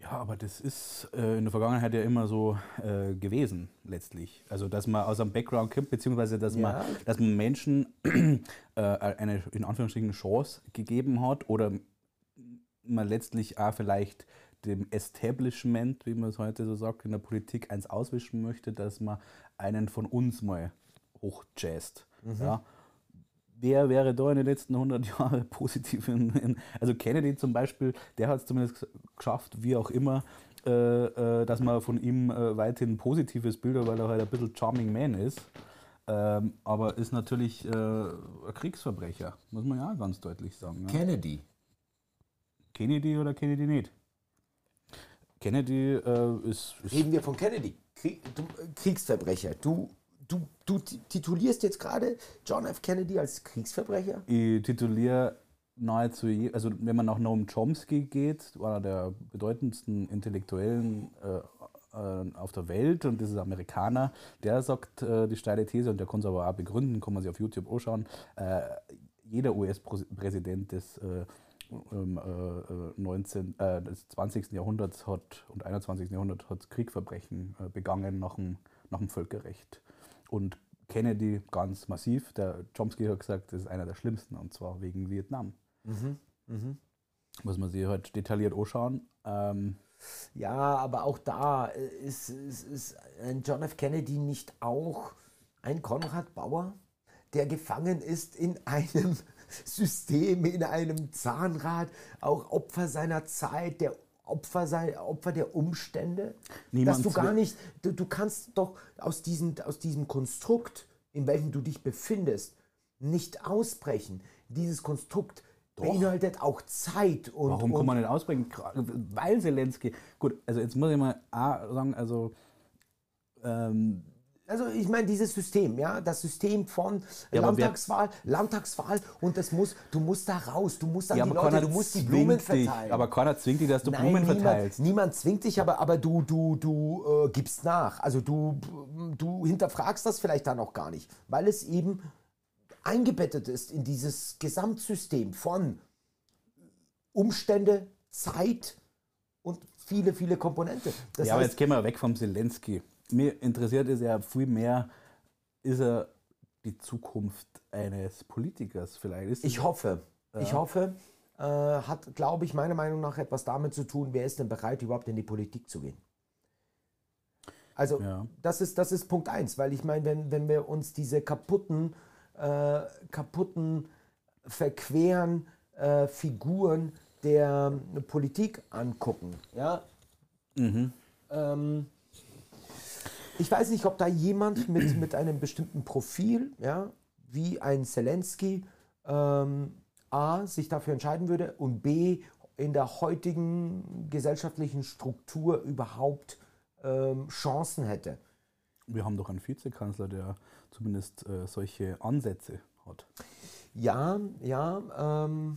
Ja, aber das ist äh, in der Vergangenheit ja immer so äh, gewesen, letztlich. Also, dass man aus einem Background kommt, beziehungsweise dass, ja. man, dass man Menschen äh, eine, in Anführungsstrichen, Chance gegeben hat oder man letztlich auch vielleicht dem Establishment, wie man es heute so sagt, in der Politik eins auswischen möchte, dass man einen von uns mal hochjazzt. Mhm. Ja? Wer wäre da in den letzten 100 Jahren positiv? In, in, also Kennedy zum Beispiel, der hat es zumindest geschafft, wie auch immer, äh, äh, dass man von ihm äh, weiterhin ein positives Bild hat, weil er halt ein bisschen Charming Man ist. Ähm, aber ist natürlich äh, ein Kriegsverbrecher, muss man ja ganz deutlich sagen. Ja. Kennedy. Kennedy oder Kennedy nicht? Kennedy äh, ist, ist, Reden wir von Kennedy. Krieg, du, Kriegsverbrecher. Du du, du titulierst jetzt gerade John F. Kennedy als Kriegsverbrecher? Ich tituliere nahezu, also wenn man nach Noam Chomsky geht, einer der bedeutendsten Intellektuellen äh, äh, auf der Welt und das ist Amerikaner, der sagt äh, die steile These und der kann es aber auch begründen, kann man sich auf YouTube anschauen, äh, jeder US-Präsident des 19, ähm, äh, des 20. Jahrhunderts hat und 21. Jahrhundert hat Kriegsverbrechen begangen nach dem, nach dem Völkerrecht. Und Kennedy ganz massiv. Der Chomsky hat gesagt, das ist einer der schlimmsten, und zwar wegen Vietnam. Mhm. Mhm. Muss man sich halt detailliert anschauen. Ähm, ja, aber auch da ist, ist, ist ein John F. Kennedy nicht auch ein Konrad Bauer, der gefangen ist in einem System, in einem Zahnrad, auch Opfer seiner Zeit, der Opfer sein, Opfer der Umstände, Niemand dass du gar nicht, du, du kannst doch aus diesem, aus diesem Konstrukt, in welchem du dich befindest, nicht ausbrechen. Dieses Konstrukt beinhaltet auch Zeit und, Warum und kann man nicht ausbringen? Gra- Weil Zelensky. Gut, also jetzt muss ich mal auch sagen, also ähm, Also ich meine dieses System, ja, das System von Ja, aber Landtagswahl, Landtagswahl und das muss, du musst da raus, du musst an ja, die aber Leute, du musst die Blumen dich, verteilen. aber keiner zwingt dich, dass du Nein, Blumen niemand, verteilst. niemand zwingt dich, aber, aber du, du, du äh, gibst nach. Also du, du hinterfragst das vielleicht dann auch gar nicht, weil es eben eingebettet ist in dieses Gesamtsystem von Umstände, Zeit und viele, viele Komponente. Das ja, aber heißt, jetzt gehen wir weg vom Zelensky. Mir interessiert es ja viel mehr, ist er die Zukunft eines Politikers vielleicht? Ist Ich hoffe. Ich hoffe, äh, hat, glaube ich, meiner Meinung nach etwas damit zu tun, wer ist denn bereit, überhaupt in die Politik zu gehen. Also, Ja. das, ist, das ist Punkt eins, weil ich meine, wenn, wenn wir uns diese kaputten, äh, kaputten, verqueren äh, Figuren der Politik angucken, ja, ähm, ich weiß nicht, ob da jemand mit, mit einem bestimmten Profil, ja, wie ein Zelensky, ähm, A, sich dafür entscheiden würde und B, in der heutigen gesellschaftlichen Struktur überhaupt ähm, Chancen hätte. Wir haben doch einen Vizekanzler, der zumindest äh, solche Ansätze hat. Ja, ja, ähm,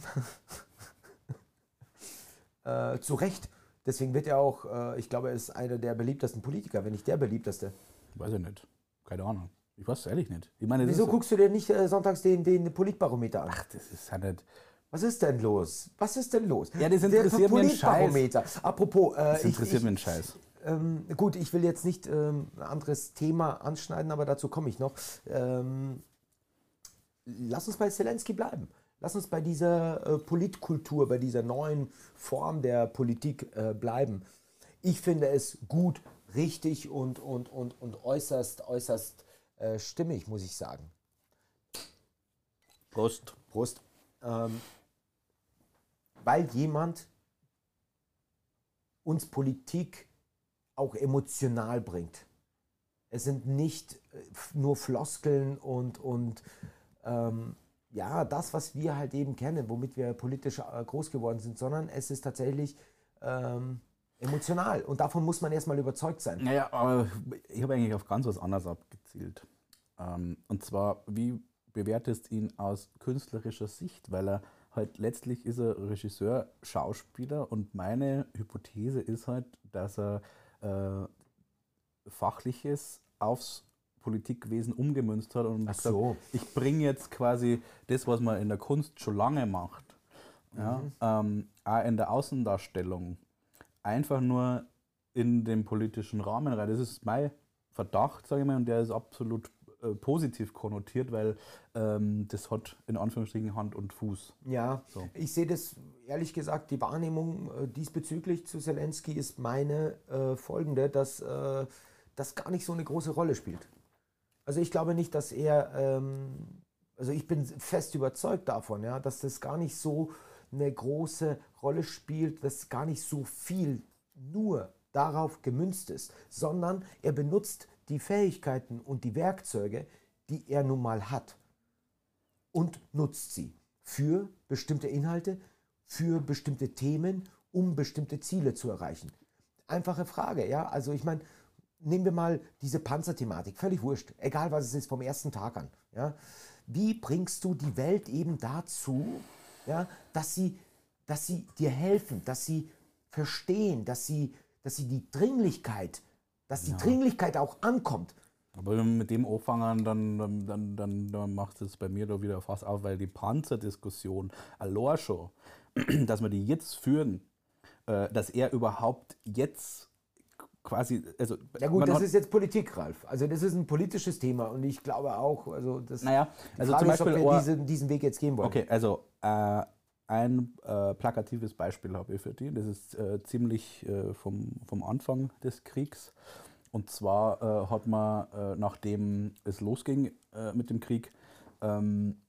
äh, zu Recht. Deswegen wird er auch, äh, ich glaube, er ist einer der beliebtesten Politiker, wenn nicht der beliebteste. Weiß ich nicht. Keine Ahnung. Ich weiß es ehrlich nicht. Ich meine, Wieso guckst du dir nicht äh, sonntags den, den Politbarometer an? Ach, das ist ja nicht. Was ist denn los? Was ist denn los? Ja, das Der interessiert mich ein Politbarometer. Apropos, äh, Das ich, interessiert ich, mich einen Scheiß. ähm, gut, ich will jetzt nicht ähm, ein anderes Thema anschneiden, aber dazu komme ich noch. Ähm, lass uns bei Zelensky bleiben. Lass uns bei dieser äh, Politkultur, bei dieser neuen Form der Politik äh, bleiben. Ich finde es gut, richtig und, und, und, und äußerst, äußerst äh, stimmig, muss ich sagen. Prost. Prost. Ähm, weil jemand uns Politik auch emotional bringt. Es sind nicht äh, nur Floskeln und, und ähm, ja, das, was wir halt eben kennen, womit wir politisch äh, groß geworden sind, sondern es ist tatsächlich ähm, emotional. Und davon muss man erstmal überzeugt sein. Naja, aber ich habe eigentlich auf ganz was anderes abgezielt. Ähm, und zwar, wie bewertest du ihn aus künstlerischer Sicht? Weil er halt letztlich ist er Regisseur, Schauspieler und meine Hypothese ist halt, dass er äh, Fachliches aufs Politikwesen umgemünzt hat und Ach gesagt, so. ich bringe jetzt quasi das, was man in der Kunst schon lange macht, ja, Mhm. ähm, auch in der Außendarstellung, einfach nur in den politischen Rahmen rein. Das ist mein Verdacht, sage ich mal, und der ist absolut äh, positiv konnotiert, weil ähm, das hat in Anführungsstrichen Hand und Fuß. Ja, So. ich sehe das ehrlich gesagt, die Wahrnehmung äh, diesbezüglich zu Zelensky ist meine äh, folgende, dass äh, das gar nicht so eine große Rolle spielt. Also ich glaube nicht, dass er, ähm, also ich bin fest überzeugt davon, ja, dass das gar nicht so eine große Rolle spielt, dass gar nicht so viel nur darauf gemünzt ist, sondern er benutzt die Fähigkeiten und die Werkzeuge, die er nun mal hat und nutzt sie für bestimmte Inhalte, für bestimmte Themen, um bestimmte Ziele zu erreichen. Einfache Frage, ja. Also ich meine, nehmen wir mal diese Panzerthematik, völlig wurscht, egal was es ist, vom ersten Tag an. Ja. Wie bringst du die Welt eben dazu, ja, dass, sie, dass sie dir helfen, dass sie verstehen, dass sie, dass sie die Dringlichkeit, dass die Dringlichkeit auch ankommt. Aber wenn wir mit dem anfangen, dann, dann, dann, dann, macht es bei mir da wieder fast auf, weil die Panzerdiskussion, allein schon, dass wir die jetzt führen, äh, dass er überhaupt jetzt quasi, also Ja gut, das ist jetzt Politik, Ralf. Also das ist ein politisches Thema und ich glaube auch, also das Naja, also zum ist, ob Beispiel wir diesen, diesen Weg jetzt gehen wollen. Okay, also äh, ein äh, plakatives Beispiel habe ich für die. Das ist äh, ziemlich äh, vom, vom Anfang des Kriegs. Und zwar äh, hat man, äh, nachdem es losging mit dem Krieg, ähm,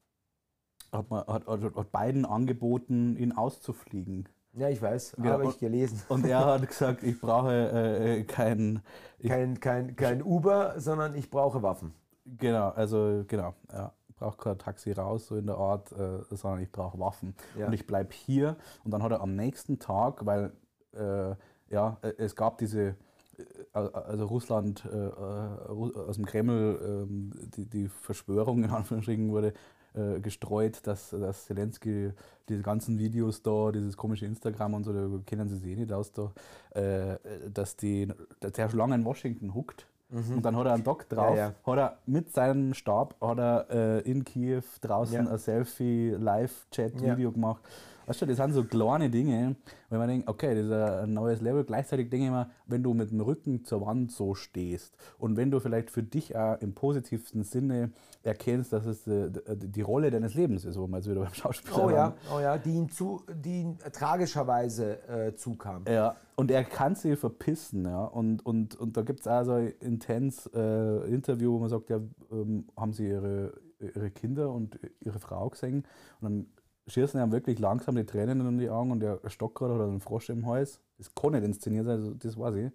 hat, man, hat, hat, hat Biden angeboten, ihn auszufliegen. Ja, ich weiß, Genau, habe ich gelesen. Und er hat gesagt, ich brauche äh, kein, ich, Kein, kein, kein Uber, sondern ich brauche Waffen. genau, also genau, ja, ich brauche kein Taxi raus, so in der Art, äh, sondern ich brauche Waffen. Ja. Und ich bleibe hier. Und dann hat er am nächsten Tag, weil äh, ja, äh, es gab diese, äh, also Russland äh, äh, aus dem Kreml, ähm, die, die Verschwörung in Anführungsstrichen wurde äh, gestreut, dass, dass Zelensky diese ganzen Videos da, dieses komische Instagram und so, da kennen sie eh nicht aus da, äh, dass, die, dass der schon lange in Washington huckt. Und dann hat er einen Tag drauf, Mhm. Ja, hat er mit seinem Stab hat er, äh, in Kiew draußen Ja. ein Selfie, Live-Chat-Video Ja. gemacht. Weißt du, das sind so kleine Dinge, weil man denkt, okay, das ist ein neues Level. Gleichzeitig denke ich mir, wenn du mit dem Rücken zur Wand so stehst und wenn du vielleicht für dich auch im positivsten Sinne erkennst, dass es äh, die, die Rolle deines Lebens ist, wo wir jetzt wieder beim Schauspieler Oh ja, waren. oh ja, die ihm, zu, die ihm tragischerweise äh, zukam. Ja, und er kann sich verpissen, ja. Und, und, und da gibt es auch so ein intens äh, Interview, wo man sagt, ja, ähm, haben sie ihre, ihre Kinder und ihre Frau gesehen? Und dann schießen ihm wirklich langsam die Tränen in die Augen und er stockt gerade oder einen Frosch im Hals. Das kann nicht inszeniert sein, also das weiß ich.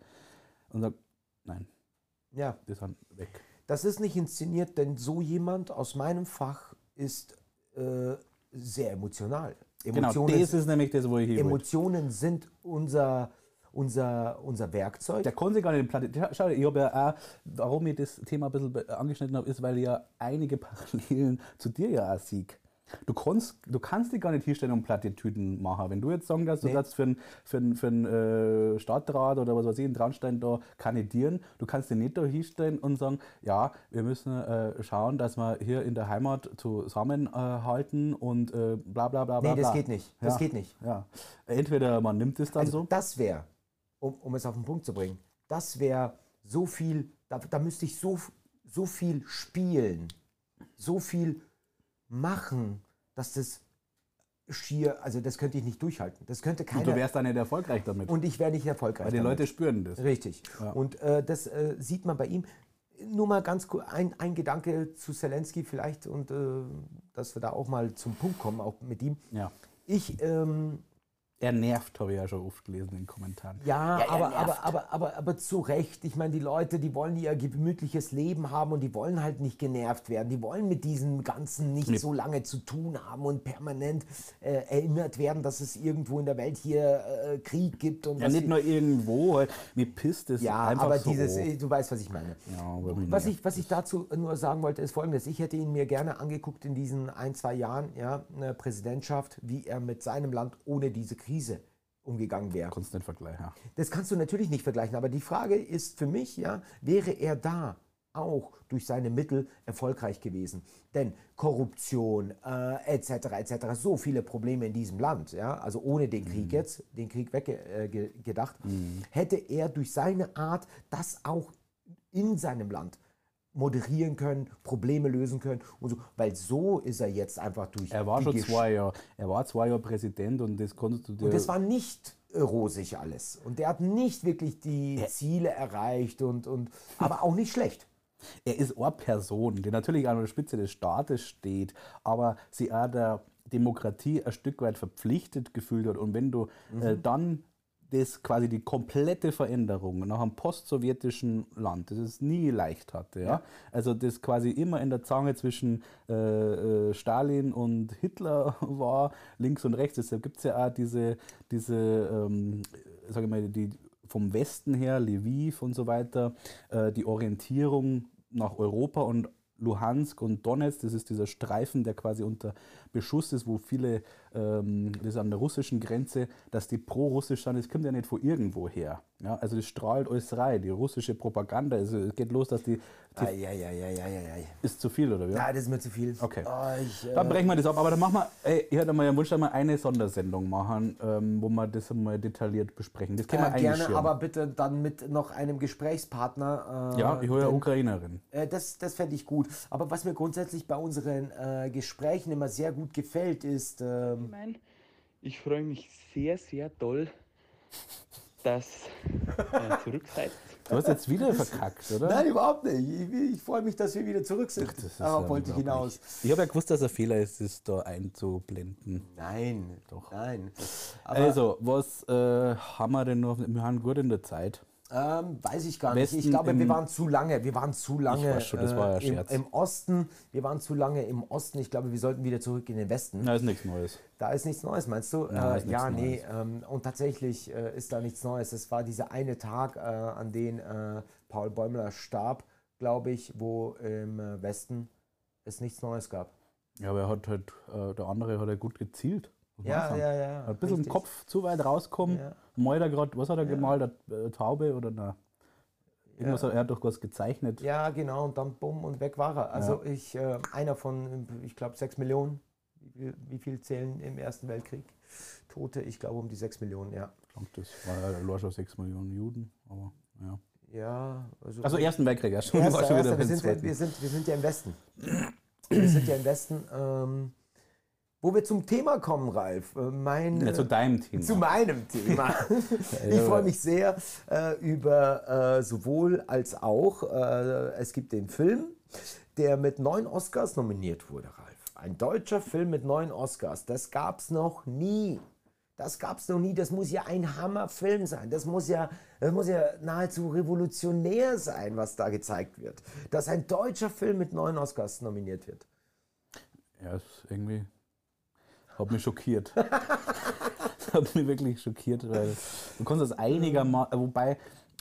Und sagt, nein, Ja, die sind weg. das ist nicht inszeniert, denn so jemand aus meinem Fach ist äh, sehr emotional. Genau, Emotionen, das ist nämlich das, wo ich hier. Emotionen sind unser, unser, unser Werkzeug. Der sich gar nicht den Planet. Schau, ich habe ja auch, warum ich das Thema ein bisschen angeschnitten habe, ist, weil ich ja einige Parallelen zu dir ja auch sehe. Du kannst, du kannst dich gar nicht hinstellen und Plattitüden machen. Wenn du jetzt sagen darfst, du Nee. darfst für einen für einen- für einen, äh, Stadtrat oder was weiß ich, in Traunstein da kandidieren, du kannst dich nicht da hinstellen und sagen, ja, wir müssen äh, schauen, dass wir hier in der Heimat zusammenhalten und äh, bla bla bla bla. Nee, das bla. geht nicht. Das ja. geht nicht. Ja. Entweder man nimmt es dann Also so. das wäre, um, um es auf den Punkt zu bringen, das wäre so viel, da, da müsste ich so, so viel spielen, so viel machen, dass das schier, also das könnte ich nicht durchhalten. Das könnte Und keiner. du wärst dann nicht erfolgreich damit. und ich wäre nicht erfolgreich. weil die damit. Leute spüren das. Richtig. Ja. Und äh, das äh, sieht man bei ihm. Nur mal ganz kurz ein, ein Gedanke zu Zelensky vielleicht und äh, dass wir da auch mal zum Punkt kommen, auch mit ihm. Ja. Ich ähm, Er nervt, habe ich ja schon oft gelesen in den Kommentaren. Ja, er aber, aber, aber, aber, aber zu Recht. Ich meine, die Leute, die wollen ihr gemütliches Leben haben und die wollen halt nicht genervt werden. Die wollen mit diesem Ganzen nicht Nee. so lange zu tun haben und permanent äh, erinnert werden, dass es irgendwo in der Welt hier äh, Krieg gibt. Und Ja, nicht nur irgendwo, halt, mir pisst es ja, einfach aber so. dieses, äh, du weißt, was ich meine. Ja, Was ich, was ich dazu nur sagen wollte, ist folgendes. Ich hätte ihn mir gerne angeguckt in diesen ein, zwei Jahren ja, eine Präsidentschaft, wie er mit seinem Land ohne diese Krise umgegangen wäre. Kannst nicht vergleichen. Das kannst du natürlich nicht vergleichen, aber die Frage ist für mich, ja, wäre er da auch durch seine Mittel erfolgreich gewesen? Denn Korruption äh, etc. etc. so viele Probleme in diesem Land, ja, also ohne den Krieg jetzt, den Krieg weggedacht, äh, ge- gedacht, hätte er durch seine Art das auch in seinem Land moderieren können, Probleme lösen können und so, weil so ist er jetzt einfach durch. Er war die schon Gesch- zwei Jahre, er war zwei Jahre Präsident und das konntest du dir. und das war nicht äh, rosig alles. Und der hat nicht wirklich die Ziele erreicht und, und aber auch nicht schlecht. er ist eine Person, die natürlich an der Spitze des Staates steht, aber sie auch der Demokratie ein Stück weit verpflichtet gefühlt hat. Und wenn du äh, dann das quasi die komplette Veränderung nach einem postsowjetischen Land, das es nie leicht hatte, ja? also das quasi immer in der Zange zwischen äh, äh, Stalin und Hitler war, links und rechts. Deshalb gibt es ja auch diese, diese ähm, sag ich mal, die vom Westen her, Lviv und so weiter, äh, die Orientierung nach Europa und Luhansk und Donetsk, das ist dieser Streifen, der quasi unter Beschuss ist, wo viele, ähm, das ist an der russischen Grenze, dass die pro-russisch sind, das kommt ja nicht von irgendwo her. Ja, also das strahlt alles rein, die russische Propaganda, also es geht los, dass die, die Eieieiei. ist zu viel, oder wie? Ja, das ist mir zu viel. Okay. Oh, ich, äh, Dann brechen wir das ab, aber dann machen wir, ey, ich hätte mal den Wunsch, dass wir eine Sondersendung machen, ähm, wo wir das mal detailliert besprechen. Das können wir äh, gerne, aber bitte dann mit noch einem Gesprächspartner. Äh, Ja, ich hole ja Ukrainerin. Äh, das das fände ich gut. Aber was mir grundsätzlich bei unseren äh, Gesprächen immer sehr gut gefällt, ist, ähm, Ich meine, ich freue mich sehr, sehr doll, dass ihr zurück seid. Du hast jetzt wieder verkackt, oder? Nein, überhaupt nicht. Ich, ich freue mich, dass wir wieder zurück sind. Darauf ja wollte ich hinaus. Ich habe ja gewusst, dass es ein Fehler ist, es da einzublenden. Nein, Doch. Nein. Aber, also, was äh, haben wir denn noch? Wir haben gut in der Zeit. Ähm, weiß ich gar nicht. Ich Westen glaube, wir waren zu lange. Wir waren zu lange weiß schon, war ja äh, im, im Osten. Wir waren zu lange im Osten. Ich glaube, wir sollten wieder zurück in den Westen. Na, ist nichts Neues. Da ist nichts Neues, meinst du? Ja, äh, ja nee. Ähm, und tatsächlich äh, ist da nichts Neues. Es war dieser eine Tag, äh, an den äh, Paul Bäumler starb, glaube ich, wo im äh, Westen es nichts Neues gab. Ja, aber er hat halt, der andere hat ja gut gezielt. Ja, ja, ja. Hat ein bisschen richtig. Kopf zu weit rauskommen. Ja. Malt er gerade, was hat er gemalt? Eine äh, Taube oder eine, irgendwas Ja. hat er hat doch was gezeichnet. Ja, genau, und dann bumm und weg war er. Also ich, äh, einer von, ich glaube, sechs Millionen. Wie viel, wie viel zählen im Ersten Weltkrieg? Tote, ich glaube um die sechs Millionen, ja. Ich glaub, das war ja schon 6 Millionen Juden, aber ja. Ja, also. Also Ersten Weltkrieg, ja schon. Erster, schon erster, wir, sind, ja- wir, sind, wir sind ja im Westen. wir sind ja im Westen. Ähm, wo wir zum Thema kommen, Ralf. Äh, Mein, ja, zu deinem Thema. Zu meinem Thema. ich freue mich sehr äh, über äh, sowohl als auch, äh, es gibt den Film, der mit neun Oscars nominiert wurde, Ralf. Ein deutscher Film mit neun Oscars. Das gab es noch nie. Das gab es noch nie. Das muss ja ein Hammerfilm sein. Das muss ja, das muss ja nahezu revolutionär sein, was da gezeigt wird. Dass ein deutscher Film mit neun Oscars nominiert wird. Ja, ist irgendwie. Hat mich schockiert. hat mich wirklich schockiert, weil du kannst das einigermaßen, wobei,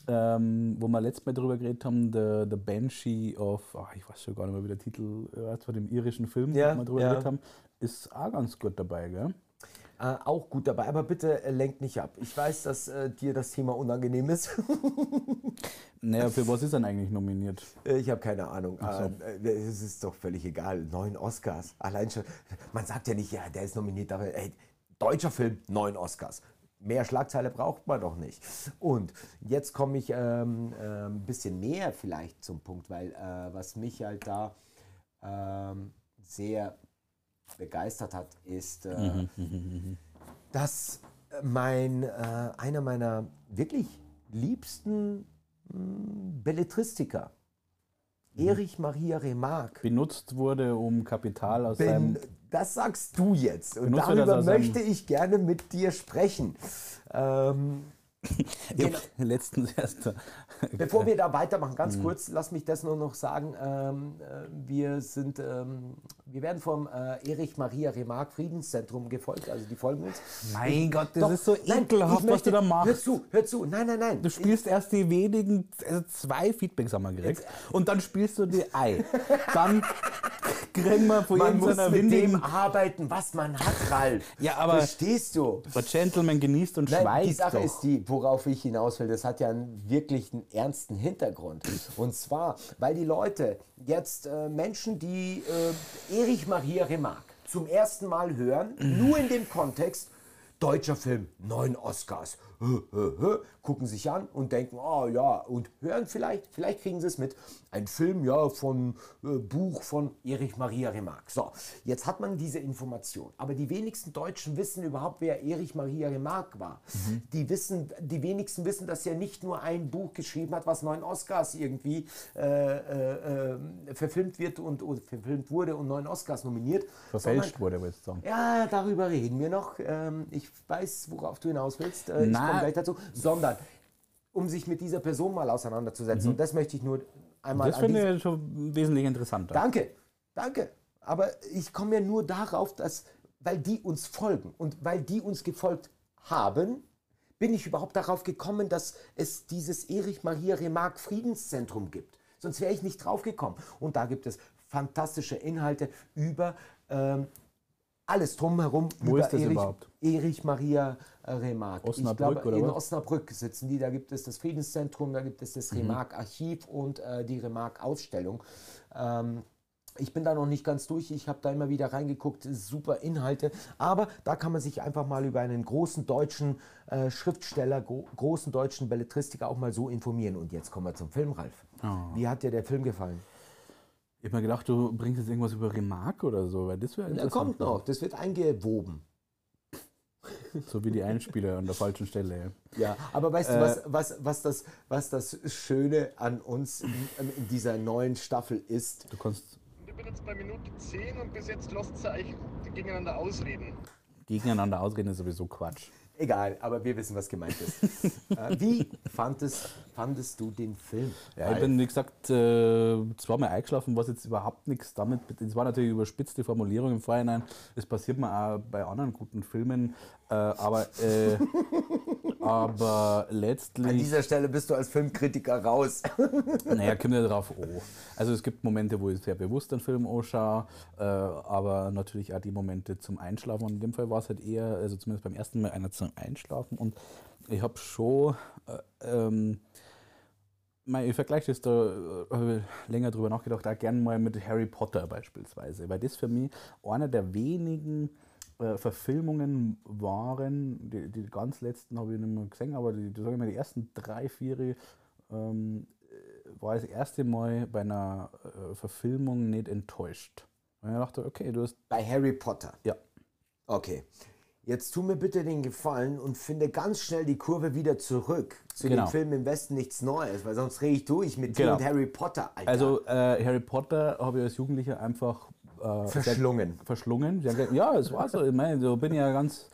ähm, wo wir letztes Mal darüber geredet haben, The, the Banshee of, ach, ich weiß schon gar nicht mehr, wie der Titel äh, von dem irischen Film, Ja, wo wir darüber ja. geredet haben, ist auch ganz gut dabei, gell? Äh, auch gut dabei, aber bitte äh, lenkt nicht ab. Ich weiß, dass äh, dir das Thema unangenehm ist. Naja, für was ist er denn eigentlich nominiert? Äh, ich habe keine Ahnung. So. Äh, äh, es ist doch völlig egal. Neun Oscars. Allein schon, man sagt ja nicht, ja, der ist nominiert, aber ey, deutscher Film, neun Oscars. Mehr Schlagzeile braucht man doch nicht. Und jetzt komme ich ähm, äh, ein bisschen näher vielleicht zum Punkt, weil äh, was mich halt da ähm, sehr begeistert hat, ist, äh, dass mein, äh, einer meiner wirklich liebsten mh, Belletristiker, Erich Maria Remarque, Benutzt wurde, um Kapital aus Ben, seinem. das sagst du jetzt. Und darüber möchte ich gerne mit dir sprechen. Ähm, Ich hab letztens erst. Bevor wir da weitermachen, Mhm. ganz kurz, lass mich das nur noch sagen. Ähm, äh, wir sind, ähm, wir werden vom äh, Erich Maria Remarque Friedenszentrum gefolgt, also die folgen uns. Mein Gott, das Doch, ist so ekelhaft, ich was du da machst. Hör zu, hör zu, nein, nein, nein. Du spielst erst die wenigen, also zwei Feedbacks haben wir gekriegt. Und dann spielst du die Ei. Dann kriegen wir von man muss mit dem arbeiten, was man hat, Ralf. Ja, aber- Verstehst du? Der Gentleman genießt und Nein, schweigt. die Sache doch. ist die, worauf ich hinaus will, das hat ja einen wirklichen ernsten Hintergrund. Und zwar, weil die Leute jetzt äh, Menschen, die äh, Erich Maria Remarque zum ersten Mal hören, nur in dem Kontext, deutscher Film, neun Oscars, gucken sich an und denken, oh ja, und hören vielleicht, vielleicht kriegen sie es mit, ein Film, ja, von äh, Buch von Erich Maria Remarque. So, jetzt hat man diese Information, aber die wenigsten Deutschen wissen überhaupt, wer Erich Maria Remarque war. Die, wissen, die wenigsten wissen, dass er nicht nur ein Buch geschrieben hat, was neun Oscars irgendwie äh, äh, äh, verfilmt wird und, verfilmt wurde und neun Oscars nominiert. Verfälscht sondern- wurde, wollte ich sagen. ja, darüber reden wir noch. Ähm, ich weiß, worauf du hinaus willst. Äh, ich komme gleich dazu. Sondern, um sich mit dieser Person mal auseinanderzusetzen. Und das möchte ich nur einmal Mhm. Das finde ich schon wesentlich interessanter. Danke, danke. Aber ich komme ja nur darauf, dass, weil die uns folgen und weil die uns gefolgt haben, bin ich überhaupt darauf gekommen, dass es dieses Erich Maria Remarque Friedenszentrum gibt. Sonst wäre ich nicht drauf gekommen. Und da gibt es fantastische Inhalte über ähm, alles drumherum. Wo über ist das Erich, überhaupt? Erich Maria Remarque. Osnabrück ich glaube, in? Osnabrück sitzen die. Da gibt es das Friedenszentrum, da gibt es das Mhm. Remarque-Archiv und äh, die Remarque-Ausstellung. Ähm, ich bin da noch nicht ganz durch, ich habe da immer wieder reingeguckt, super Inhalte, aber da kann man sich einfach mal über einen großen deutschen äh, Schriftsteller, gro großen deutschen Belletristiker auch mal so informieren. Und jetzt kommen wir zum Film, Ralf. Ah. Wie hat dir der Film gefallen? Ich habe mir gedacht, du bringst jetzt irgendwas über Remarque oder so, weil das wäre Der interessant. kommt noch, das wird eingewoben. So wie die Einspieler an der falschen Stelle. Ja, aber weißt du, Äh, was, was, was, das, was das Schöne an uns in, in dieser neuen Staffel ist? Du kannst Ich bin jetzt bei Minute 10 und bis jetzt lasst ihr euch gegeneinander ausreden. gegeneinander ausreden, ist sowieso Quatsch. Egal, aber wir wissen, was gemeint ist. äh, wie fandest, fandest du den Film? Ja, ich bin, wie gesagt, äh, zweimal eingeschlafen, was jetzt überhaupt nichts damit. Es war natürlich überspitzte Formulierung im Vorhinein. Das passiert mir auch bei anderen guten Filmen. Äh, aber, äh, aber An letztlich. dieser Stelle bist du als Filmkritiker raus. Naja, kommt ja drauf an. Also es gibt Momente, wo ich sehr bewusst einen Film anschaue, äh, aber natürlich auch die Momente zum Einschlafen. Und in dem Fall war es halt eher, also zumindest beim ersten Mal einer zum Einschlafen. Und ich habe schon, äh, ähm, mein, ich vergleiche das da, äh, länger drüber nachgedacht, auch gerne mal mit Harry Potter beispielsweise, weil das für mich einer der wenigen äh, Verfilmungen waren, die, die ganz letzten habe ich nicht mehr gesehen, aber die, die, sag ich mal, die ersten drei, vier ähm, äh, war das erste Mal bei einer äh, Verfilmung nicht enttäuscht. Und ich dachte, okay, du hast, Bei Harry Potter. ja, Okay. Jetzt tu mir bitte den Gefallen und finde ganz schnell die Kurve wieder zurück zu Genau. dem Film im Westen nichts Neues, weil sonst drehe ich durch mit dir Genau. und Harry Potter. Alter. also äh, Harry Potter habe ich als Jugendlicher einfach äh, Verschlungen. Verschlungen. Ja, es war so. Ich meine, so bin ich ja ganz,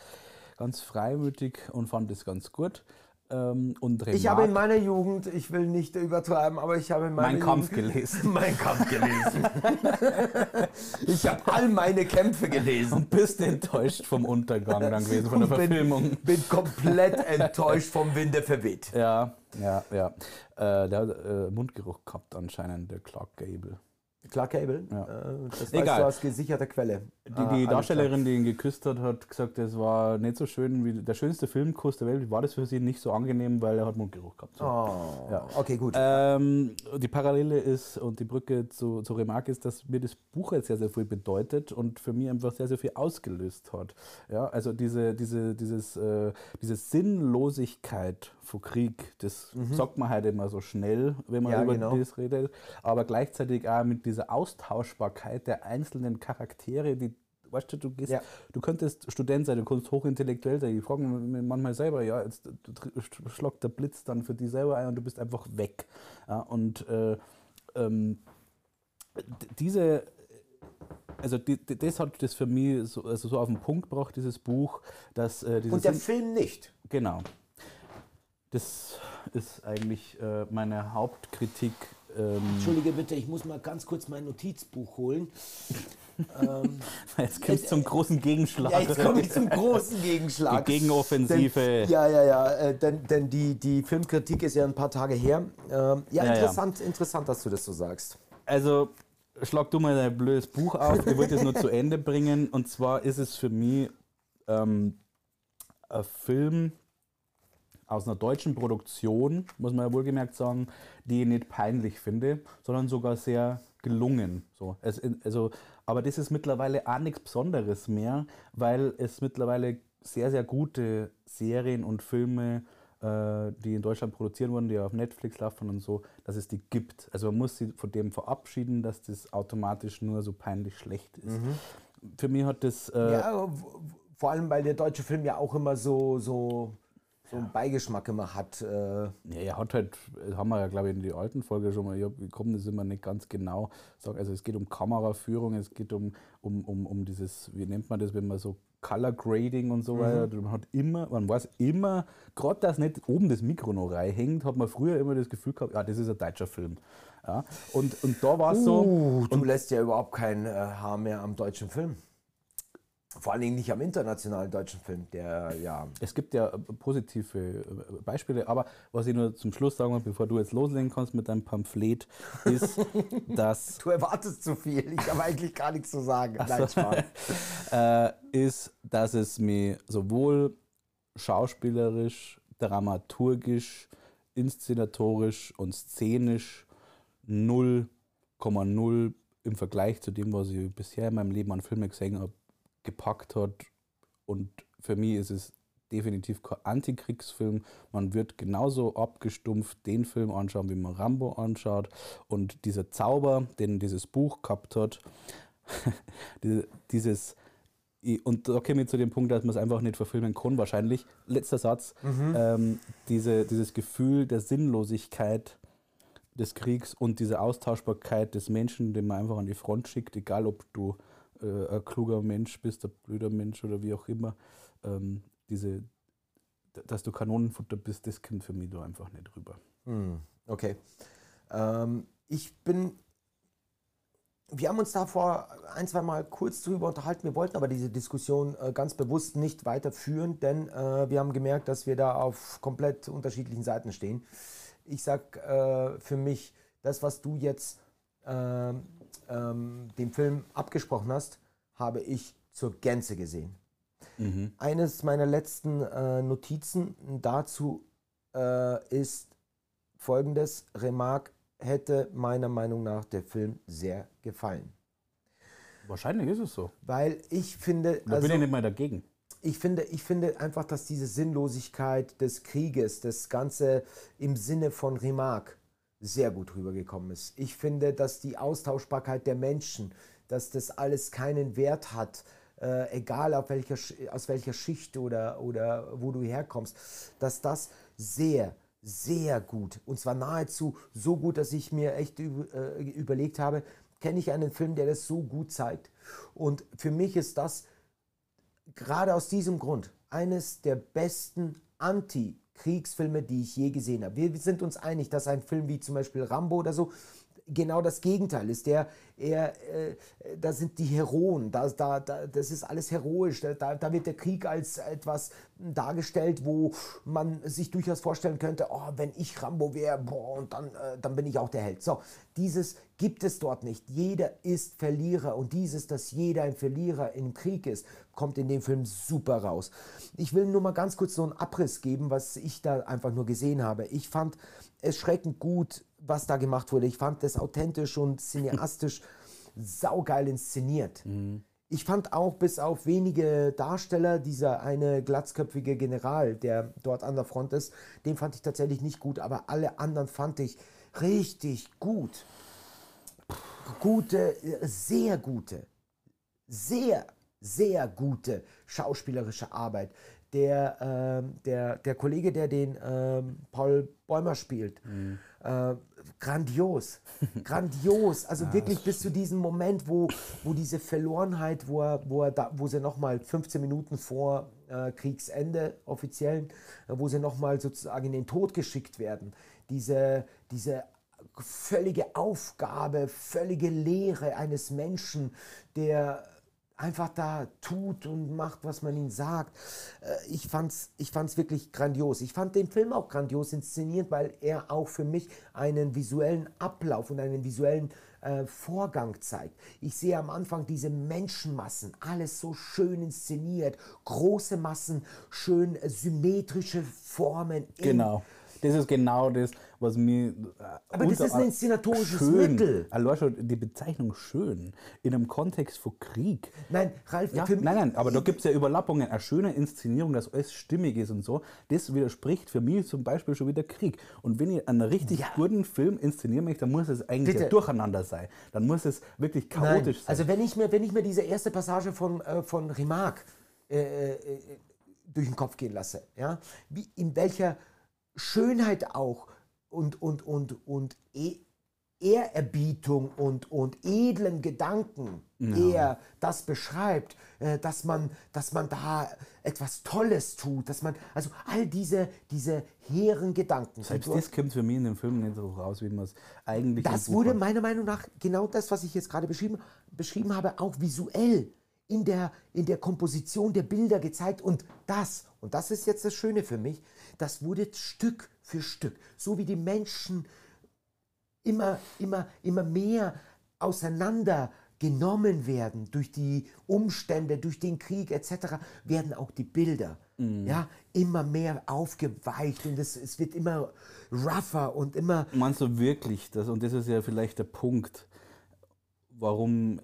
ganz freimütig und fand es ganz gut. Ähm, und Ich habe in meiner Jugend, ich will nicht übertreiben, aber ich habe in meiner Mein Kampf Jugend gelesen. mein Kampf gelesen. ich habe all meine Kämpfe gelesen. und bist enttäuscht vom Untergang dann gewesen, von der bin- Verfilmung. Bin komplett enttäuscht vom Winde verweht. Ja, ja, ja. Äh, der hat äh, Mundgeruch gehabt anscheinend, der Clark Gable. Clark Gable, Ja. äh, das Egal. weißt du aus gesicherter Quelle. Die, Ah, die alles Darstellerin, die ihn geküsst hat, hat gesagt, es war nicht so schön wie der schönste Filmkuss der Welt. War das für sie nicht so angenehm, weil er hat Mundgeruch gehabt. So. Oh, Ja. okay, gut. Ähm, die Parallele ist und die Brücke zu, zu Remarque ist, dass mir das Buch jetzt sehr, sehr viel bedeutet und für mich einfach sehr, sehr viel ausgelöst hat. Ja, also diese, diese, dieses, äh, diese Sinnlosigkeit von Krieg, das sagt man halt immer so schnell, wenn man Mhm. Ja, über genau. das redet, aber gleichzeitig auch mit dieser Austauschbarkeit der einzelnen Charaktere, die Weißt du, du, gehst, Ja. du könntest Student sein, du kannst hochintelligtuell sein. Ich frage mich manchmal selber, ja, jetzt schlagt der Blitz dann für dich selber ein und du bist einfach weg. Ja, und äh, ähm, diese, also die, die, das hat das für mich so, also so auf den Punkt gebracht, dieses Buch, dass äh, dieses und der Film nicht. Genau. Das ist eigentlich äh, meine Hauptkritik. Ähm, Entschuldige bitte, ich muss mal ganz kurz mein Notizbuch holen. jetzt kommt es zum großen Gegenschlag. Ja, jetzt komme ich zum großen Gegenschlag. Die Gegenoffensive. Denn, ja, ja, ja, äh, denn, denn die, die Filmkritik ist ja ein paar Tage her. Ähm, ja, ja. interessant, interessant, dass du das so sagst. Also, schlag du mal dein blödes Buch auf. Ich wollte es nur zu Ende bringen. Und zwar ist es für mich ähm, ein Film aus einer deutschen Produktion, muss man ja wohlgemerkt sagen, die ich nicht peinlich finde, sondern sogar sehr gelungen. So. Es, also, aber das ist mittlerweile auch nichts Besonderes mehr, weil es mittlerweile sehr, sehr gute Serien und Filme äh, die in Deutschland produziert wurden, die auf Netflix laufen und so, dass es die gibt. Also man muss sich von dem verabschieden, dass das automatisch nur so peinlich schlecht ist. Für mich hat das... Äh, Ja, vor allem, weil der deutsche Film ja auch immer so, so, so einen Beigeschmack immer hat. Äh, Ja, er hat halt, das haben wir ja glaube ich in die alten Folge schon mal, ich, komme das immer nicht ganz genau. Also es geht um Kameraführung, es geht um, um, um, um dieses, wie nennt man das, wenn man so Color Grading und so weiter. Man hat immer, man weiß immer, gerade dass nicht oben das Mikro noch reinhängt, hat man früher immer das Gefühl gehabt, ja, das ist ein deutscher Film. Ja, und, und da war es so. uh, du lässt ja überhaupt kein äh, Haar mehr am deutschen Film. Vor allen Dingen nicht am internationalen deutschen Film, der ja. Es gibt ja äh, positive äh, Beispiele, aber was ich nur zum Schluss sagen will, bevor du jetzt loslegen kannst mit deinem Pamphlet, ist, dass Du erwartest zu viel. Ich habe eigentlich gar nichts zu sagen. Nein, Spaß. äh, ist, dass es mir sowohl schauspielerisch, dramaturgisch, inszenatorisch und szenisch 0,0 im Vergleich zu dem, was ich bisher in meinem Leben an Filmen gesehen habe, gepackt hat. Und für mich ist es definitiv kein Antikriegsfilm. Man wird genauso abgestumpft den Film anschauen, wie man Rambo anschaut. Und dieser Zauber, den dieses Buch gehabt hat, diese- dieses und da komme ich zu dem Punkt, dass man es einfach nicht verfilmen kann, wahrscheinlich. Letzter Satz. Ähm, diese, dieses Gefühl der Sinnlosigkeit des Kriegs und diese Austauschbarkeit des Menschen, den man einfach an die Front schickt, egal ob du äh, ein kluger Mensch bist, ein blöder Mensch oder wie auch immer, ähm, diese, dass du Kanonenfutter bist, das kommt für mich da einfach nicht rüber. Hm, okay. Ähm, ich bin. Wir haben uns da vor ein, zwei Mal kurz drüber unterhalten. Wir wollten aber diese Diskussion äh, ganz bewusst nicht weiterführen, denn äh, wir haben gemerkt, dass wir da auf komplett unterschiedlichen Seiten stehen. Ich sag äh, für mich, das, was du jetzt ähm, ähm, dem Film abgesprochen hast, habe ich zur Gänze gesehen. Eines meiner letzten äh, Notizen dazu äh, ist folgendes: Remarque hätte meiner Meinung nach der Film sehr gefallen. Wahrscheinlich ist es so. Weil ich finde, Da also, bin ich nicht mal dagegen. ich finde, ich finde einfach, dass diese Sinnlosigkeit des Krieges, das Ganze im Sinne von Remarque, sehr gut rübergekommen ist. Ich finde, dass die Austauschbarkeit der Menschen, dass das alles keinen Wert hat, äh, egal auf welcher, aus welcher Schicht oder, oder wo du herkommst, dass das sehr, sehr gut, und zwar nahezu so gut, dass ich mir echt äh, überlegt habe, kenne ich einen Film, der das so gut zeigt. Und für mich ist das gerade aus diesem Grund eines der besten Anti-Kriegsfilme, die ich je gesehen habe. Wir sind uns einig, dass ein Film wie zum Beispiel Rambo oder so genau das Gegenteil ist. Der, er, äh, da sind die Heroen, da, da, da, das ist alles heroisch. Da, da wird der Krieg als etwas dargestellt, wo man sich durchaus vorstellen könnte, oh, wenn ich Rambo wäre, und dann, äh, dann bin ich auch der Held. So, dieses gibt es dort nicht. Jeder ist Verlierer und dieses, dass jeder ein Verlierer im Krieg ist, kommt in dem Film super raus. Ich will nur mal ganz kurz so einen Abriss geben, was ich da einfach nur gesehen habe. Ich fand es schreckend gut, was da gemacht wurde. Ich fand das authentisch und cineastisch saugeil inszeniert. Ich fand auch bis auf wenige Darsteller, dieser eine glatzköpfige General, der dort an der Front ist, den fand ich tatsächlich nicht gut, aber alle anderen fand ich richtig gut. Gute, sehr gute, sehr, sehr gute schauspielerische Arbeit. Der, ähm, der, der Kollege, der den ähm, Paul Bäumer spielt, äh, grandios, grandios. Also wirklich bis zu diesem Moment, wo, wo diese Verlorenheit, wo, er, wo, er da, wo sie nochmal 15 Minuten vor äh, Kriegsende offiziellen, äh, wo sie nochmal sozusagen in den Tod geschickt werden. Diese, diese völlige Aufgabe, völlige Leere eines Menschen, der einfach da tut und macht, was man ihm sagt. Äh, Ich fand's, ich fand's wirklich grandios. Ich fand den Film auch grandios inszeniert, weil er auch für mich einen visuellen Ablauf und einen visuellen äh, Vorgang zeigt. Ich sehe am Anfang diese Menschenmassen, alles so schön inszeniert, große Massen, schön äh, symmetrische Formen. Genau. Das ist genau das, was mir. äh, Aber das ist ein inszenatorisches schön, Mittel. Schon die Bezeichnung schön in einem Kontext von Krieg. Nein, Ralf, Ja, nein, nein, aber da gibt es ja Überlappungen. Eine schöne Inszenierung, dass alles stimmig ist und so, das widerspricht für mich zum Beispiel schon wieder Krieg. Und wenn ich einen richtig Ja. guten Film inszenieren möchte, dann muss es eigentlich ein Durcheinander sein. Dann muss es wirklich Nein, chaotisch sein. also wenn ich mir, wenn ich mir diese erste Passage von, äh, von Remarque äh, äh, durch den Kopf gehen lasse, ja, wie, in welcher Schönheit auch und, und, und, und e Ehrerbietung und, und edlen Gedanken er das beschreibt, äh, dass, man, dass man da etwas Tolles tut, dass man, also all diese, diese hehren Gedanken. Selbst das kommt für mich in dem Film nicht so raus, wie man es eigentlich das wurde hat. meiner Meinung nach genau das, was ich jetzt gerade beschrieben, beschrieben habe, auch visuell in der, in der Komposition der Bilder gezeigt. Und das, und das ist jetzt das Schöne für mich, das wurde Stück für Stück, so wie die Menschen immer, immer, immer mehr auseinander genommen werden durch die Umstände, durch den Krieg etc., werden auch die Bilder ja, immer mehr aufgeweicht und es, es wird immer rougher und immer Meinst du wirklich, dass, und das ist ja vielleicht der Punkt, warum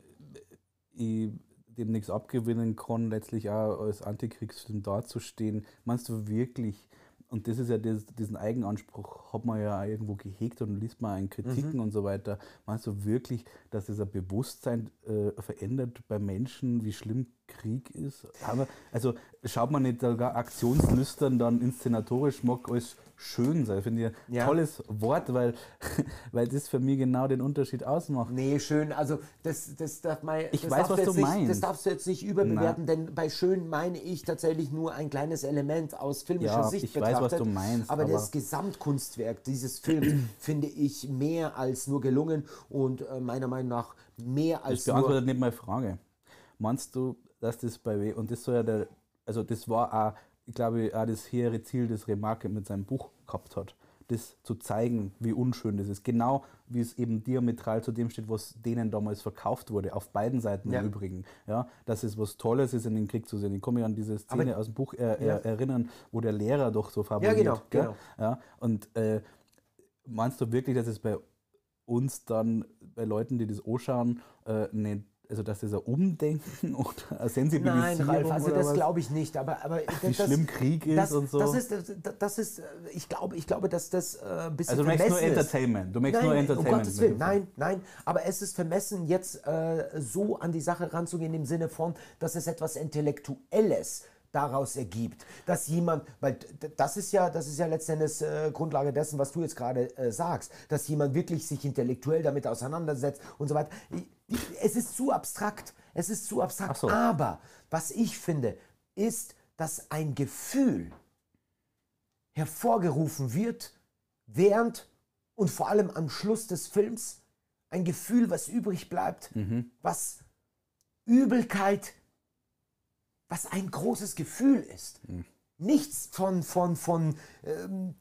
ich dem nichts abgewinnen kann, letztlich auch als Antikriegsfilm dazustehen, meinst du wirklich, und das ist ja das, diesen Eigenanspruch, hat man ja irgendwo gehegt und liest man in Kritiken und so weiter, meinst du wirklich, dass es ein Bewusstsein äh, verändert bei Menschen, wie schlimm Krieg ist. Aber, also schaut man nicht sogar aktionslüstern dann inszenatorisch mag alles schön sein. Finde ich ein Ja. tolles Wort, weil, weil das für mich genau den Unterschied ausmacht. Nee, schön. Also das, das darf man, Ich das weiß, darfst was du nicht, meinst. Das darfst du jetzt nicht überbewerten, denn bei schön meine ich tatsächlich nur ein kleines Element aus filmischer Ja, Sicht ich weiß, was betrachtet. du meinst, Aber, aber- das Gesamtkunstwerk dieses Films finde ich mehr als nur gelungen und äh, meiner Meinung nach mehr Das als nur... beantwortet nicht meine Frage. Meinst du, dass das bei W und das soll ja der, also das war auch, ich glaube, auch das hehre Ziel, das Remarque mit seinem Buch gehabt hat, das zu zeigen, wie unschön das ist. Genau wie es eben diametral zu dem steht, was denen damals verkauft wurde, auf beiden Seiten Ja. im Übrigen. Ja, dass es was Tolles ist, in den Krieg zu sehen. Ich kann mich an diese Szene Aber- aus dem Buch er, Ja. er, erinnern, wo der Lehrer doch so fabuliert. genau, gell? genau. Ja, und äh, meinst du wirklich, dass es bei uns dann, bei Leuten, die das anschauen, äh, nicht, also dass das ein Umdenken oder eine Nein, Sensibilisierung Ralf, also das glaube ich nicht. Aber, aber wie schlimm Krieg ist das, und so. Das ist, das, das ist, ich glaube, ich glaube, dass das äh, ein bisschen also du möchtest nur ist. Entertainment. Du Nein, nur um Entertainment. Gottes mit Willen, nein, nein. Aber es ist vermessen, jetzt äh, so an die Sache ranzugehen, im Sinne von, dass es etwas Intellektuelles daraus ergibt, dass jemand, weil das ist ja, das ist ja letztendlich äh, Grundlage dessen, was du jetzt gerade äh, sagst, dass jemand wirklich sich intellektuell damit auseinandersetzt und so weiter. Es ist zu abstrakt, es ist zu abstrakt. So. Aber was ich finde, ist, dass ein Gefühl hervorgerufen wird, während und vor allem am Schluss des Films ein Gefühl, was übrig bleibt, was Übelkeit, was ein großes Gefühl ist. Nichts von, von, von ähm,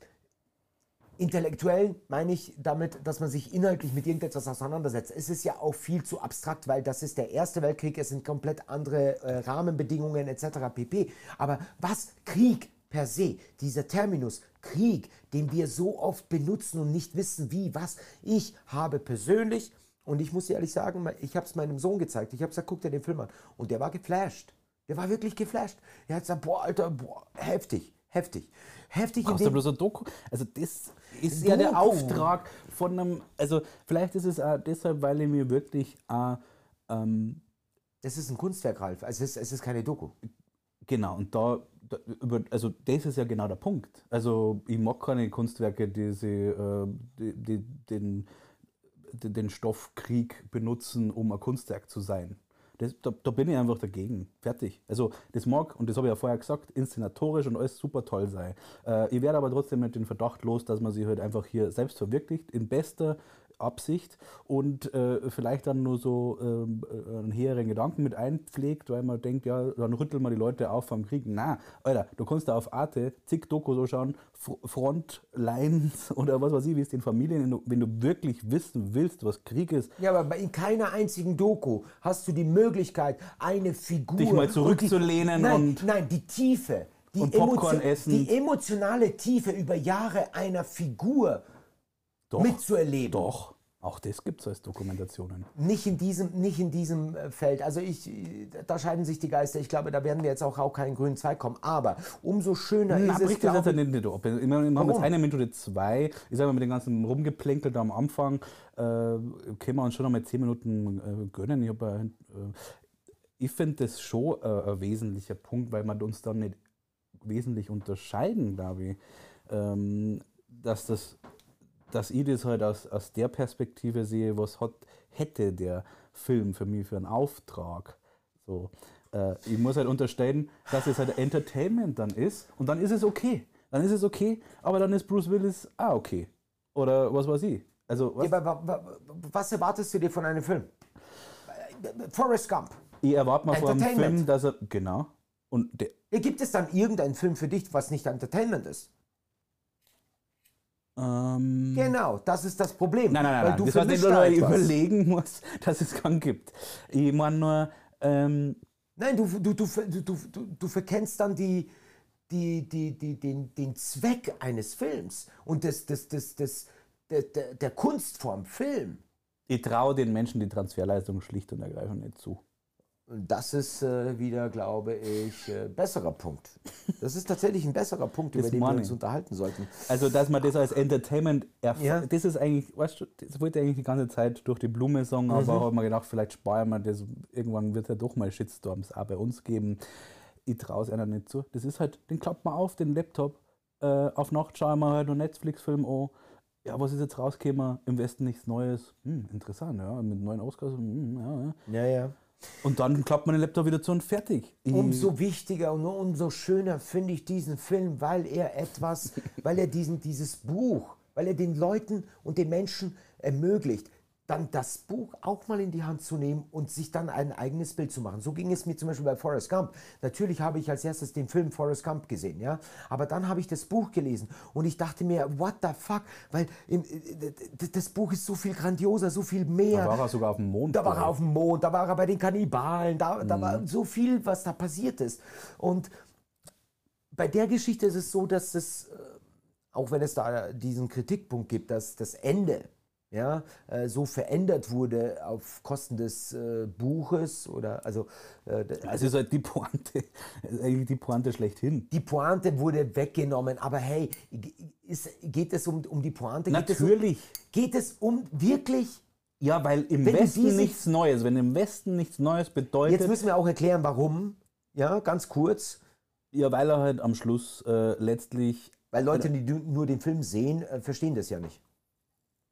Intellektuellen meine ich damit, dass man sich inhaltlich mit irgendetwas auseinandersetzt. Es ist ja auch viel zu abstrakt, weil das ist der Erste Weltkrieg, es sind komplett andere äh, Rahmenbedingungen etc. pp. Aber was Krieg per se, dieser Terminus Krieg, den wir so oft benutzen und nicht wissen wie, was, ich habe persönlich, und ich muss ehrlich sagen, ich habe es meinem Sohn gezeigt, ich habe gesagt, guck dir den Film an, und der war geflasht. Der war wirklich geflasht. Er hat gesagt, boah, Alter, boah, heftig, heftig. Heftig Kostet dem, bloß ein Doku. Also das ist ja der Doku. Auftrag von einem, also vielleicht ist es auch deshalb, weil ich mir wirklich auch, ähm, Das ist ein Kunstwerk, Ralf. Also es ist, es ist keine Doku. Genau, und da, da über, also das ist ja genau der Punkt. Also ich mag keine Kunstwerke, die, sie, äh, die, die den, den den Stoff Krieg benutzen, um ein Kunstwerk zu sein. Das, da, da bin ich einfach dagegen. Fertig. Also das mag, und das habe ich ja vorher gesagt, inszenatorisch und alles super toll sein. Äh, ich werde aber trotzdem mit dem Verdacht los, dass man sich halt einfach hier selbst verwirklicht, in bester Absicht und äh, vielleicht dann nur so ähm, äh, einen höheren Gedanken mit einpflegt, weil man denkt, ja, dann rütteln wir die Leute auf vom Krieg. Na, Alter, du kannst da auf Arte zig Doku so schauen, Frontlines oder was weiß ich, wie es den Familien, wenn du, wirklich wissen willst, was Krieg ist, Ja, aber in keiner einzigen Doku hast du die Möglichkeit, eine Figur... Dich mal und zurückzulehnen die, nein, und- Nein, die Tiefe. Die, Und Popcorn Emotio- essen. die emotionale Tiefe über Jahre einer Figur doch, mitzuerleben. doch, auch das gibt es als Dokumentationen. Nicht in diesem, nicht in diesem äh, Feld. Also ich, äh, da scheiden sich die Geister. Ich glaube, da werden wir jetzt auch, auch keinen grünen Zweig kommen. Aber umso schöner Na, ist es, das jetzt nicht, nicht ab. Wir haben jetzt eine Minute zwei. Ich sage mal, mit dem ganzen Rumgeplänkel da am Anfang äh, können wir uns schon noch mal zehn Minuten äh, gönnen. Ich, hab, äh, ich finde das schon äh, ein wesentlicher Punkt, weil man uns dann nicht wesentlich unterscheiden, glaube ich. Ähm, dass, das, dass ich das halt aus, aus der Perspektive sehe, was hat, hätte der Film für mich für einen Auftrag. So, äh, ich muss halt unterstellen, dass es halt Entertainment dann ist und dann ist es okay. Dann ist es okay, aber dann ist Bruce Willis auch okay. Oder was weiß ich. Also, was? Ja, was erwartest du dir von einem Film? Forrest Gump. ich erwarte mal vor einem. Film, dass er. Genau. Und der, Gibt es dann irgendeinen Film für dich, was nicht Entertainment ist? Ähm, Genau, das ist das Problem. Nein, nein, nein, weil nein. du das da weil ich etwas. überlegen muss, dass es keinen gibt. Ich meine nur, ähm, Nein, du, du, du, du, du, du, verkennst dann die, die, die, die, den, den Zweck eines Films und des, des, des, des, der, der, der Kunstform Film. ich traue den Menschen die Transferleistung schlicht und ergreifend nicht zu. Das ist äh, wieder, glaube ich, äh, besserer Punkt. Das ist tatsächlich ein besserer Punkt, über den wir meine uns unterhalten sollten. Also, dass man das als Entertainment erf Ja. das ist eigentlich, weißt du, das wollte ich eigentlich die ganze Zeit durch die Blume sagen, aber Mhm. habe mir gedacht, vielleicht sparen wir das. Irgendwann wird ja doch mal Shitstorms auch bei uns geben. Ich traue es einer nicht zu. Das ist halt, den klappt man auf, den Laptop. Äh, auf Nacht schauen wir halt einen Netflix-Film an. Ja, was ist jetzt rausgekommen? Im Westen nichts Neues. Hm, interessant, ja. Mit neuen Oscars. Hm, ja, ja. Ja, ja. Und dann klappt man den Laptop wieder zu und fertig. Umso wichtiger und umso schöner finde ich diesen Film, weil er etwas, weil er diesen, dieses Buch, weil er den Leuten und den Menschen ermöglicht, dann das Buch auch mal in die Hand zu nehmen und sich dann ein eigenes Bild zu machen. So ging es mir zum Beispiel bei Forrest Gump. Natürlich habe ich als erstes den Film Forrest Gump gesehen, ja, aber dann habe ich das Buch gelesen und ich dachte mir, what the fuck, weil im, äh, das Buch ist so viel grandioser, so viel mehr. da war er sogar auf dem Mond. Da war er auf dem Mond, da war er bei den Kannibalen, da, da Mhm. war so viel, was da passiert ist. Und bei der Geschichte ist es so, dass es, äh, auch wenn es da diesen Kritikpunkt gibt, dass das Ende ja, äh, so verändert wurde auf Kosten des äh, Buches oder also, äh. Es also ist halt die Pointe, die Pointe schlechthin. die Pointe wurde weggenommen, aber hey, ist, geht es um, um die Pointe? Geht es um, Natürlich. geht es um wirklich Ja, weil im Wenn Westen nichts Neues, wenn im Westen nichts Neues bedeutet, Jetzt müssen wir auch erklären, warum. Ja, ganz kurz. ja, weil er halt am Schluss äh, letztlich, Weil Leute, die nur den Film sehen, äh, verstehen das ja nicht.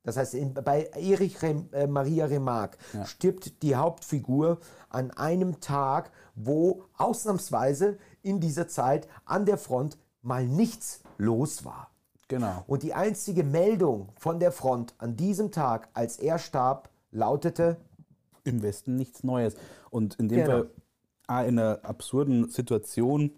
Das heißt, in, bei Erich Rem, äh, Maria Remarque stirbt die Hauptfigur an einem Tag, wo ausnahmsweise in dieser Zeit an der Front mal nichts los war. genau, Und die einzige Meldung von der Front an diesem Tag, als er starb, lautete, im Westen nichts Neues. Und in dem Genau. Fall auch in einer absurden Situation,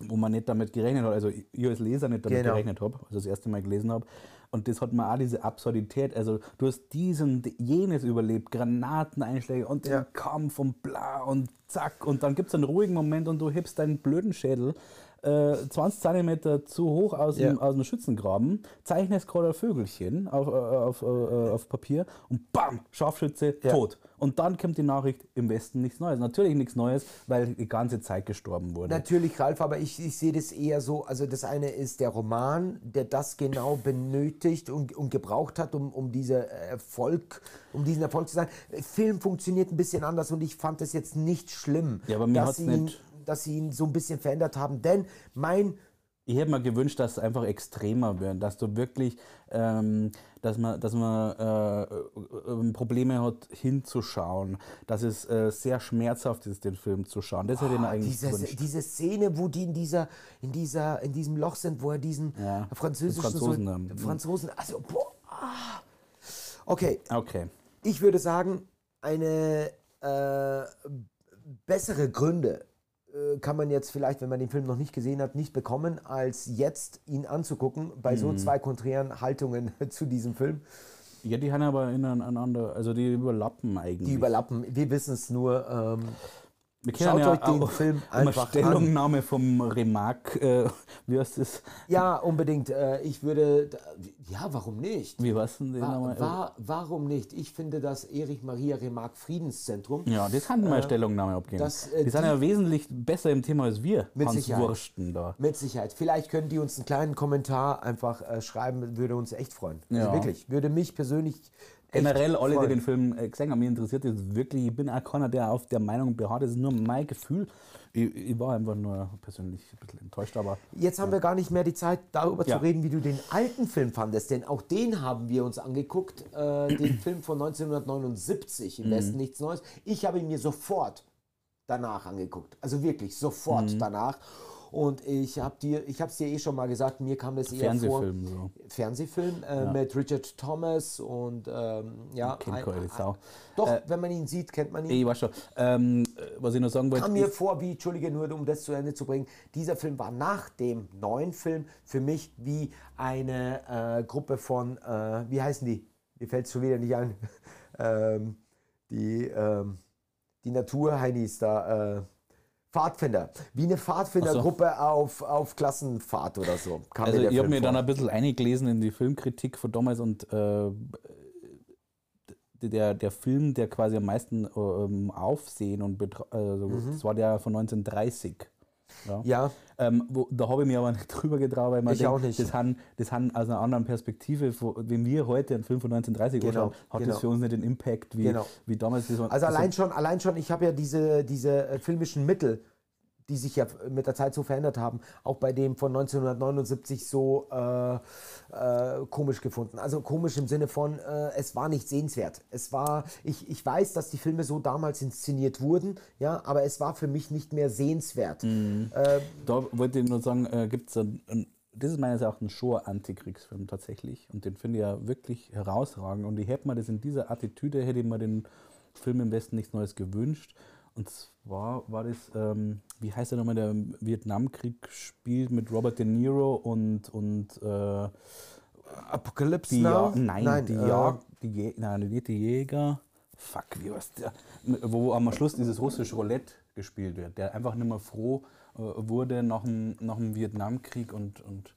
wo man nicht damit gerechnet hat, also ich als Leser nicht damit Genau. gerechnet habe, also das erste Mal gelesen habe. Und das hat man auch diese Absurdität, also du hast diesen, jenes überlebt, Granateneinschläge und den Ja. Kampf und bla und zack. Und dann gibt es einen ruhigen Moment und du hebst deinen blöden Schädel äh, 20 Zentimeter zu hoch aus, dem, Ja. aus dem Schützengraben, zeichnest gerade ein Vögelchen auf, äh, auf, äh, auf Papier und bam, Scharfschütze, Ja. tot. Und dann kommt die Nachricht, im Westen nichts Neues. Natürlich nichts Neues, weil die ganze Zeit gestorben wurde. Natürlich, Ralf, aber ich, ich sehe das eher so, also das eine ist der Roman, der das genau benötigt und, und gebraucht hat, um, um dieser Erfolg, um diesen Erfolg zu sein. Film funktioniert ein bisschen anders und ich fand es jetzt nicht schlimm, Ja, aber mir sie ihn, nicht- dass sie ihn so ein bisschen verändert haben, denn mein Ich hätte mir gewünscht, dass es einfach extremer wird, dass du wirklich, ähm, dass man, dass man äh, äh, Probleme hat, hinzuschauen, dass es äh, sehr schmerzhaft ist, den Film zu schauen. Das hätte ich mir eigentlich diese, gewünscht. diese Szene, wo die in dieser, in dieser, in diesem Loch sind, wo er diesen Ja, französischen Franzosen Sol- haben. Franzosen, also boah. ah. Okay, Okay. Ich würde sagen, eine äh, bessere Gründe kann man jetzt vielleicht, wenn man den Film noch nicht gesehen hat, nicht bekommen, als jetzt ihn anzugucken bei so Mhm. zwei konträren Haltungen zu diesem Film. Ja, die haben aber ineinander, also die überlappen eigentlich. Die überlappen. Wir wissen es nur. Ähm, Wir Schaut können euch den Film um eine einfach an. Stellungnahme vom Remarque, äh, wie heißt das? ja, unbedingt. Äh, ich würde. Ja, warum nicht? Wie heißt denn der Wa Name? wa warum nicht? Ich finde das Erich Maria Remarque Friedenszentrum. Ja, das kann mal eine Stellungnahme abgeben. das, äh, die sind ja wesentlich besser im Thema als wir, Mit Hans Sicherheit. Wursten da. Mit Sicherheit. Vielleicht können die uns einen kleinen Kommentar einfach äh, schreiben, würde uns echt freuen. Also Ja. wirklich, würde mich persönlich Generell alle, die freuen. den Film äh, gesehen haben, mich interessiert das wirklich. Ich bin auch keiner, der auf der Meinung beharrt. Das ist nur mein Gefühl. Ich, ich war einfach nur persönlich ein bisschen enttäuscht, aber Jetzt haben wir gar nicht mehr die Zeit, darüber Ja. zu reden, wie du den alten Film fandest, denn auch den haben wir uns angeguckt, äh, den Film von 1979, Mhm. im Westen nichts Neues. Ich habe ihn mir sofort danach angeguckt, also wirklich sofort Mhm. danach. Und ich habe dir, ich habe es dir eh schon mal gesagt, mir kam das eher vor. Fernsehfilm so. Fernsehfilm äh, mit Richard Thomas und ähm, ja, Kennt keine Sau. doch, Äh, wenn man ihn sieht, kennt man ihn. Ich weiß schon. Ähm, äh, was ich noch sagen wollte, kam mir vor, wie, Entschuldige, nur um das zu Ende zu bringen, dieser Film war nach dem neuen Film für mich wie eine äh, Gruppe von, äh, wie heißen die? Mir fällt es schon wieder nicht ein. ähm, die, ähm, die Naturheinis da, äh, Pfadfinder. Wie eine Pfadfindergruppe auf, auf Klassenfahrt oder so. Kam also ich habe mir dann ein bisschen eingelesen in die Filmkritik von damals und äh, der, der Film, der quasi am meisten ähm, Aufsehen und betra also, das war der von 1930. Ja. Ja, Ähm, wo, da habe ich mich aber nicht drüber getraut, weil man Ich auch nicht. das haben, das haben aus einer anderen Perspektive, wenn wir heute einen Film von 1930 Genau, anschauen, hat genau. das für uns nicht den Impact wie, Genau. wie damals. Das war, Also allein schon, allein schon, ich habe ja diese, diese äh, filmischen Mittel, die sich ja mit der Zeit so verändert haben, auch bei dem von 1979 so äh, äh, komisch gefunden. Also komisch im Sinne von, äh, es war nicht sehenswert. Es war, ich, ich weiß, dass die Filme so damals inszeniert wurden, ja, aber es war für mich nicht mehr sehenswert. Mhm. Äh, Da wollte ich nur sagen, äh, gibt es ein, ein, das ist meines Erachtens schon ein Antikriegsfilm tatsächlich. Und den finde ich ja wirklich herausragend. Und ich hätte mir das in dieser Attitüde, hätte ich mir den Film im Westen nichts Neues gewünscht. Und zwar war das, ähm, wie heißt der nochmal, der Vietnamkrieg spielt mit Robert De Niro und, und äh, Apocalypse die Now? ja nein, die, äh, Jag, die, Jä- nein, die Jäger. Fuck, wie heißt der? Wo am Schluss dieses russische Roulette gespielt wird, der einfach nicht mehr froh äh, wurde nach dem, nach dem Vietnamkrieg und, und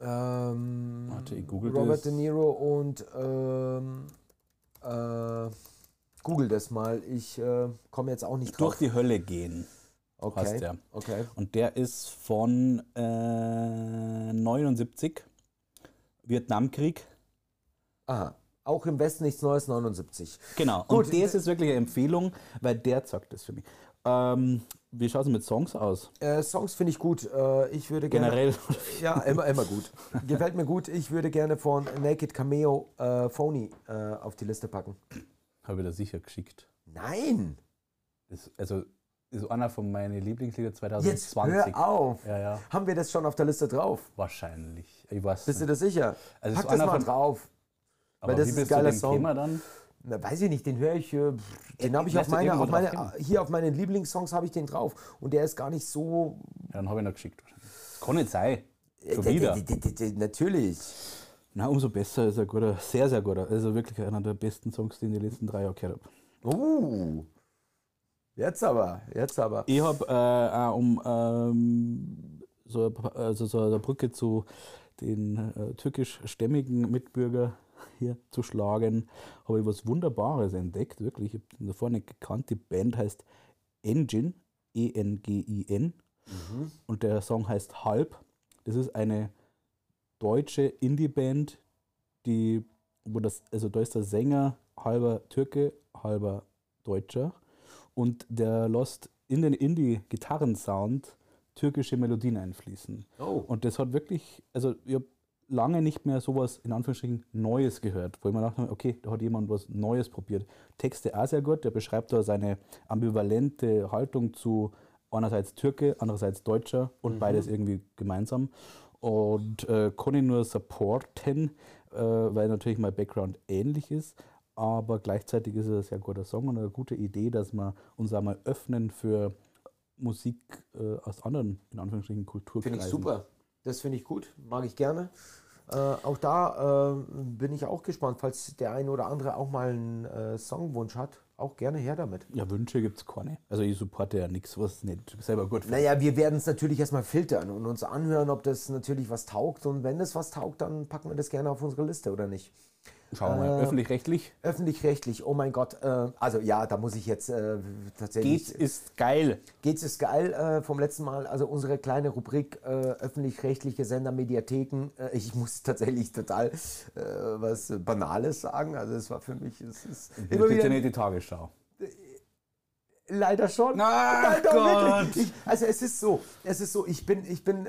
ähm, Warte, ich google Robert das. De Niro und ähm, äh, google das mal. Ich äh, komme jetzt auch nicht durch drauf. die Hölle gehen. Okay. heißt der. Okay. Und der ist von äh, 79, Vietnamkrieg. Aha. Auch im Westen nichts Neues 79. Genau, Gut, und das ist wirklich eine Empfehlung, weil der sagt das für mich. Ähm, wie schaut es mit Songs aus? Äh, Songs finde ich gut. Äh, ich würde gerne. Generell. Ja, immer, immer gut. Gefällt mir gut. Ich würde gerne von Naked Cameo äh, Phony äh, auf die Liste packen. Habe ich da sicher geschickt. Nein! Das, also ist einer von meinen Lieblingslieder Jetzt 2020. hör auf! Ja, ja, Haben wir das schon auf der Liste drauf? wahrscheinlich. Ich weiß Bist du nicht. dir sicher? Also es Pack ist das mal von- drauf. Aber weil das wie ist ein du geiler Song. Thema dann? Na, weiß ich nicht, den höre ich, äh, den habe ich Lässt auf du meine, auf meine, hier auf meinen Lieblingssongs habe ich den drauf und der ist gar nicht so. Ja, dann habe ich ihn geschickt. wahrscheinlich. Das kann nicht sein. Schon Äh, wieder. Natürlich. Na, umso besser ist ein guter, sehr, sehr guter. Also wirklich einer der besten Songs, die ich in den letzten drei Jahren gehört habe. Uh, jetzt aber, jetzt aber. Ich habe äh, um ähm, so, eine- also so eine Brücke zu den äh, türkischstämmigen Mitbürger hier zu schlagen, habe ich was Wunderbares entdeckt, wirklich. Ich habe davor nicht gekannt. Die Band heißt Engine, E-N-G-I-N. Und der Song heißt Halb. Das ist eine deutsche Indie-Band, die, wo das, also da ist der Sänger halber Türke, halber Deutscher. Und der lässt in den Indie-Gitarrensound türkische Melodien einfließen. Oh. Und das hat wirklich, also ich habe lange nicht mehr sowas in Anführungsstrichen Neues gehört, wo ich mir dachte, okay, da hat jemand was Neues probiert. Texte auch sehr gut, der beschreibt da seine ambivalente Haltung zu einerseits Türke, andererseits Deutscher und beides irgendwie gemeinsam. Und äh, ich nur supporten, äh, weil natürlich mein Background ähnlich ist, aber gleichzeitig ist es ein sehr guter Song und eine gute Idee, dass wir uns einmal öffnen für Musik äh, aus anderen, in Anführungsstrichen, Kulturkreisen. Finde ich super. Das finde ich gut, mag ich gerne. Äh, auch da äh, bin ich auch gespannt, falls der eine oder andere auch mal einen äh, Songwunsch hat, auch gerne her damit. Ja, Wünsche gibt es keine. Also ich supporte ja nichts, was nicht selber gut finde. Naja, wir werden es natürlich erstmal filtern und uns anhören, ob das natürlich was taugt. Und wenn es was taugt, dann packen wir das gerne auf unsere Liste, oder nicht? Schauen wir mal. Äh, Öffentlich-rechtlich. Öffentlich-rechtlich, oh mein Gott. Äh, also ja, da muss ich jetzt äh, tatsächlich... Geht's ist geil. Geht's ist geil äh, vom letzten Mal. Also unsere kleine Rubrik äh, öffentlich-rechtliche Sender, Mediatheken. Äh, ich muss tatsächlich total was Banales sagen. Also es war für mich, es ist Das immer ist ja wieder, nicht die Tagesschau. leider schon. Nein, doch. Ich, also es ist so, es ist so. Ich bin, ich bin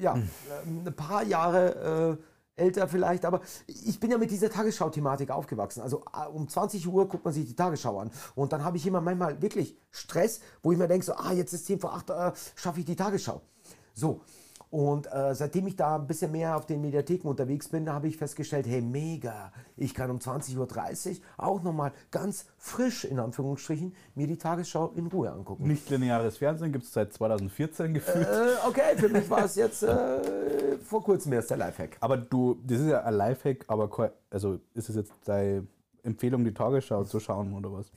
ja Hm. ähm, ein paar Jahre älter vielleicht, aber ich bin ja mit dieser Tagesschau-Thematik aufgewachsen. Also äh, um 20 Uhr guckt man sich die Tagesschau an und dann habe ich immer manchmal wirklich Stress, wo ich mir denke so, ah jetzt ist 10 vor 8, äh, schaffe ich die Tagesschau. So. Und äh, seitdem ich da ein bisschen mehr auf den Mediatheken unterwegs bin, habe ich festgestellt, hey, mega, ich kann um 20.30 Uhr auch nochmal ganz frisch, in Anführungsstrichen, mir die Tagesschau in Ruhe angucken. Nicht lineares Fernsehen gibt es seit 2014 gefühlt. Äh, okay, für mich war es jetzt äh, vor kurzem erst der Lifehack. Aber du, das ist ja ein Lifehack, aber also ist es jetzt deine Empfehlung, die Tagesschau zu schauen oder was?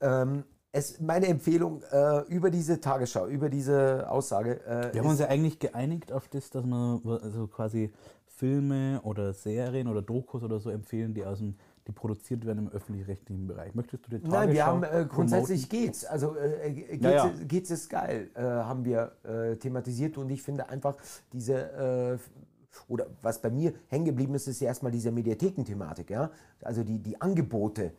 Ähm, es, meine Empfehlung äh, über diese Tagesschau, über diese Aussage. Äh, Wir haben uns ja eigentlich geeinigt auf das, dass man also quasi Filme oder Serien oder Dokus oder so empfehlen, die aus dem die produziert werden im öffentlich-rechtlichen Bereich. Möchtest du die Tagesschau Nein, wir haben äh, grundsätzlich promoten? geht's. Also äh, geht's, Ja, ja. geht's ist geil, äh, haben wir äh, thematisiert und ich finde einfach diese äh, oder was bei mir hängen geblieben ist, ist ja erstmal diese Mediathekenthematik, ja. Also die, die Angebote.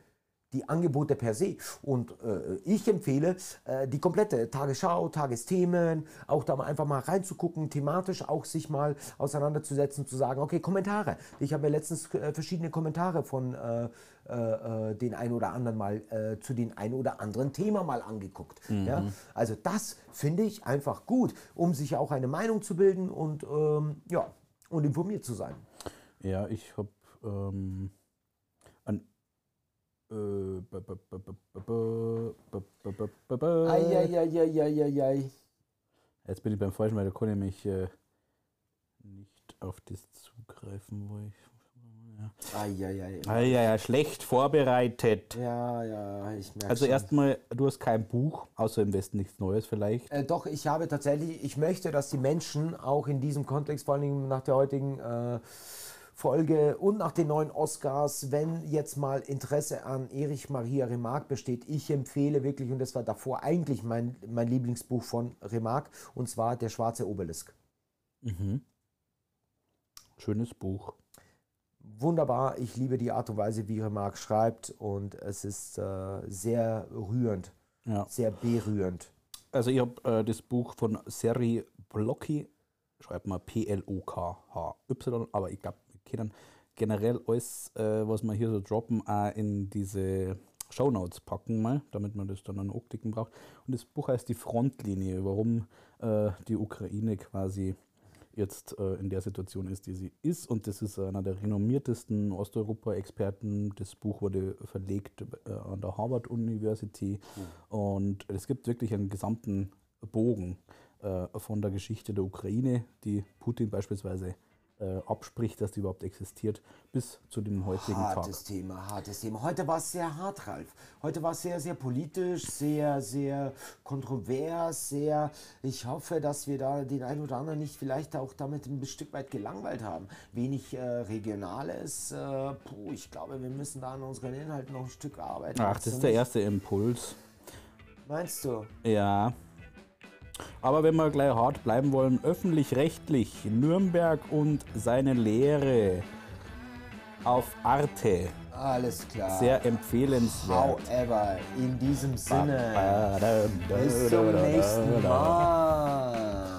Die Angebote per se. Und äh, ich empfehle äh, die komplette Tagesschau, Tagesthemen, auch da mal einfach mal reinzugucken, thematisch auch sich mal auseinanderzusetzen, zu sagen, okay, Kommentare. Ich habe mir letztens äh, verschiedene Kommentare von äh, äh, äh, den ein oder anderen mal zu den ein oder anderen Thema mal angeguckt. Ja? Also das finde ich einfach gut, um sich auch eine Meinung zu bilden und ähm, ja und informiert zu sein. Ja, ich habe ähm, ein. Eieieiei. Jetzt bin ich beim Falschen, weil da kann ich mich äh, nicht auf das zugreifen, wo ich. Eieiei. Ja, schlecht vorbereitet. Ja, ja, ich merke Also schon. erstmal, du hast kein Buch, außer im Westen nichts Neues vielleicht. Äh, doch, ich habe tatsächlich, ich möchte, dass die Menschen auch in diesem Kontext, vor allem nach der heutigen äh, Folge und nach den neuen Oscars, wenn jetzt mal Interesse an Erich Maria Remarque besteht, ich empfehle wirklich, und das war davor eigentlich mein, mein Lieblingsbuch von Remarque, und zwar Der schwarze Obelisk. Schönes Buch. Wunderbar, ich liebe die Art und Weise, wie Remarque schreibt und es ist äh, sehr rührend, Ja. sehr berührend. Also ich habe äh, das Buch von Seri Blocki, schreibt mal P-L-O-K-H-Y, aber ich glaube, können generell alles, äh, was wir hier so droppen, auch in diese Shownotes packen mal, damit man das dann an Optiken braucht. Und das Buch heißt Die Frontlinie, warum äh, die Ukraine quasi jetzt äh, in der Situation ist, die sie ist. Und das ist einer der renommiertesten Osteuropa-Experten. Das Buch wurde verlegt äh, an der Harvard University. Und es gibt wirklich einen gesamten Bogen äh, von der Geschichte der Ukraine, die Putin beispielsweise abspricht, dass die überhaupt existiert, bis zu dem heutigen Hartes Thema, hartes Thema. Heute war es sehr hart, Ralf. Heute war es sehr, sehr politisch, sehr, sehr kontrovers, sehr. Ich hoffe, dass wir da den einen oder anderen nicht vielleicht auch damit ein Stück weit gelangweilt haben. Wenig äh, Regionales. Äh, puh, ich glaube, wir müssen da an unseren Inhalten noch ein Stück arbeiten. Tag. Ach, das ist der erste Impuls. Meinst du? Ja. Aber wenn wir gleich hart bleiben wollen, öffentlich-rechtlich, Nürnberg und seine Lehre auf Arte. Alles klar. Sehr empfehlenswert. However, in diesem Sinne. Bis zum nächsten Mal.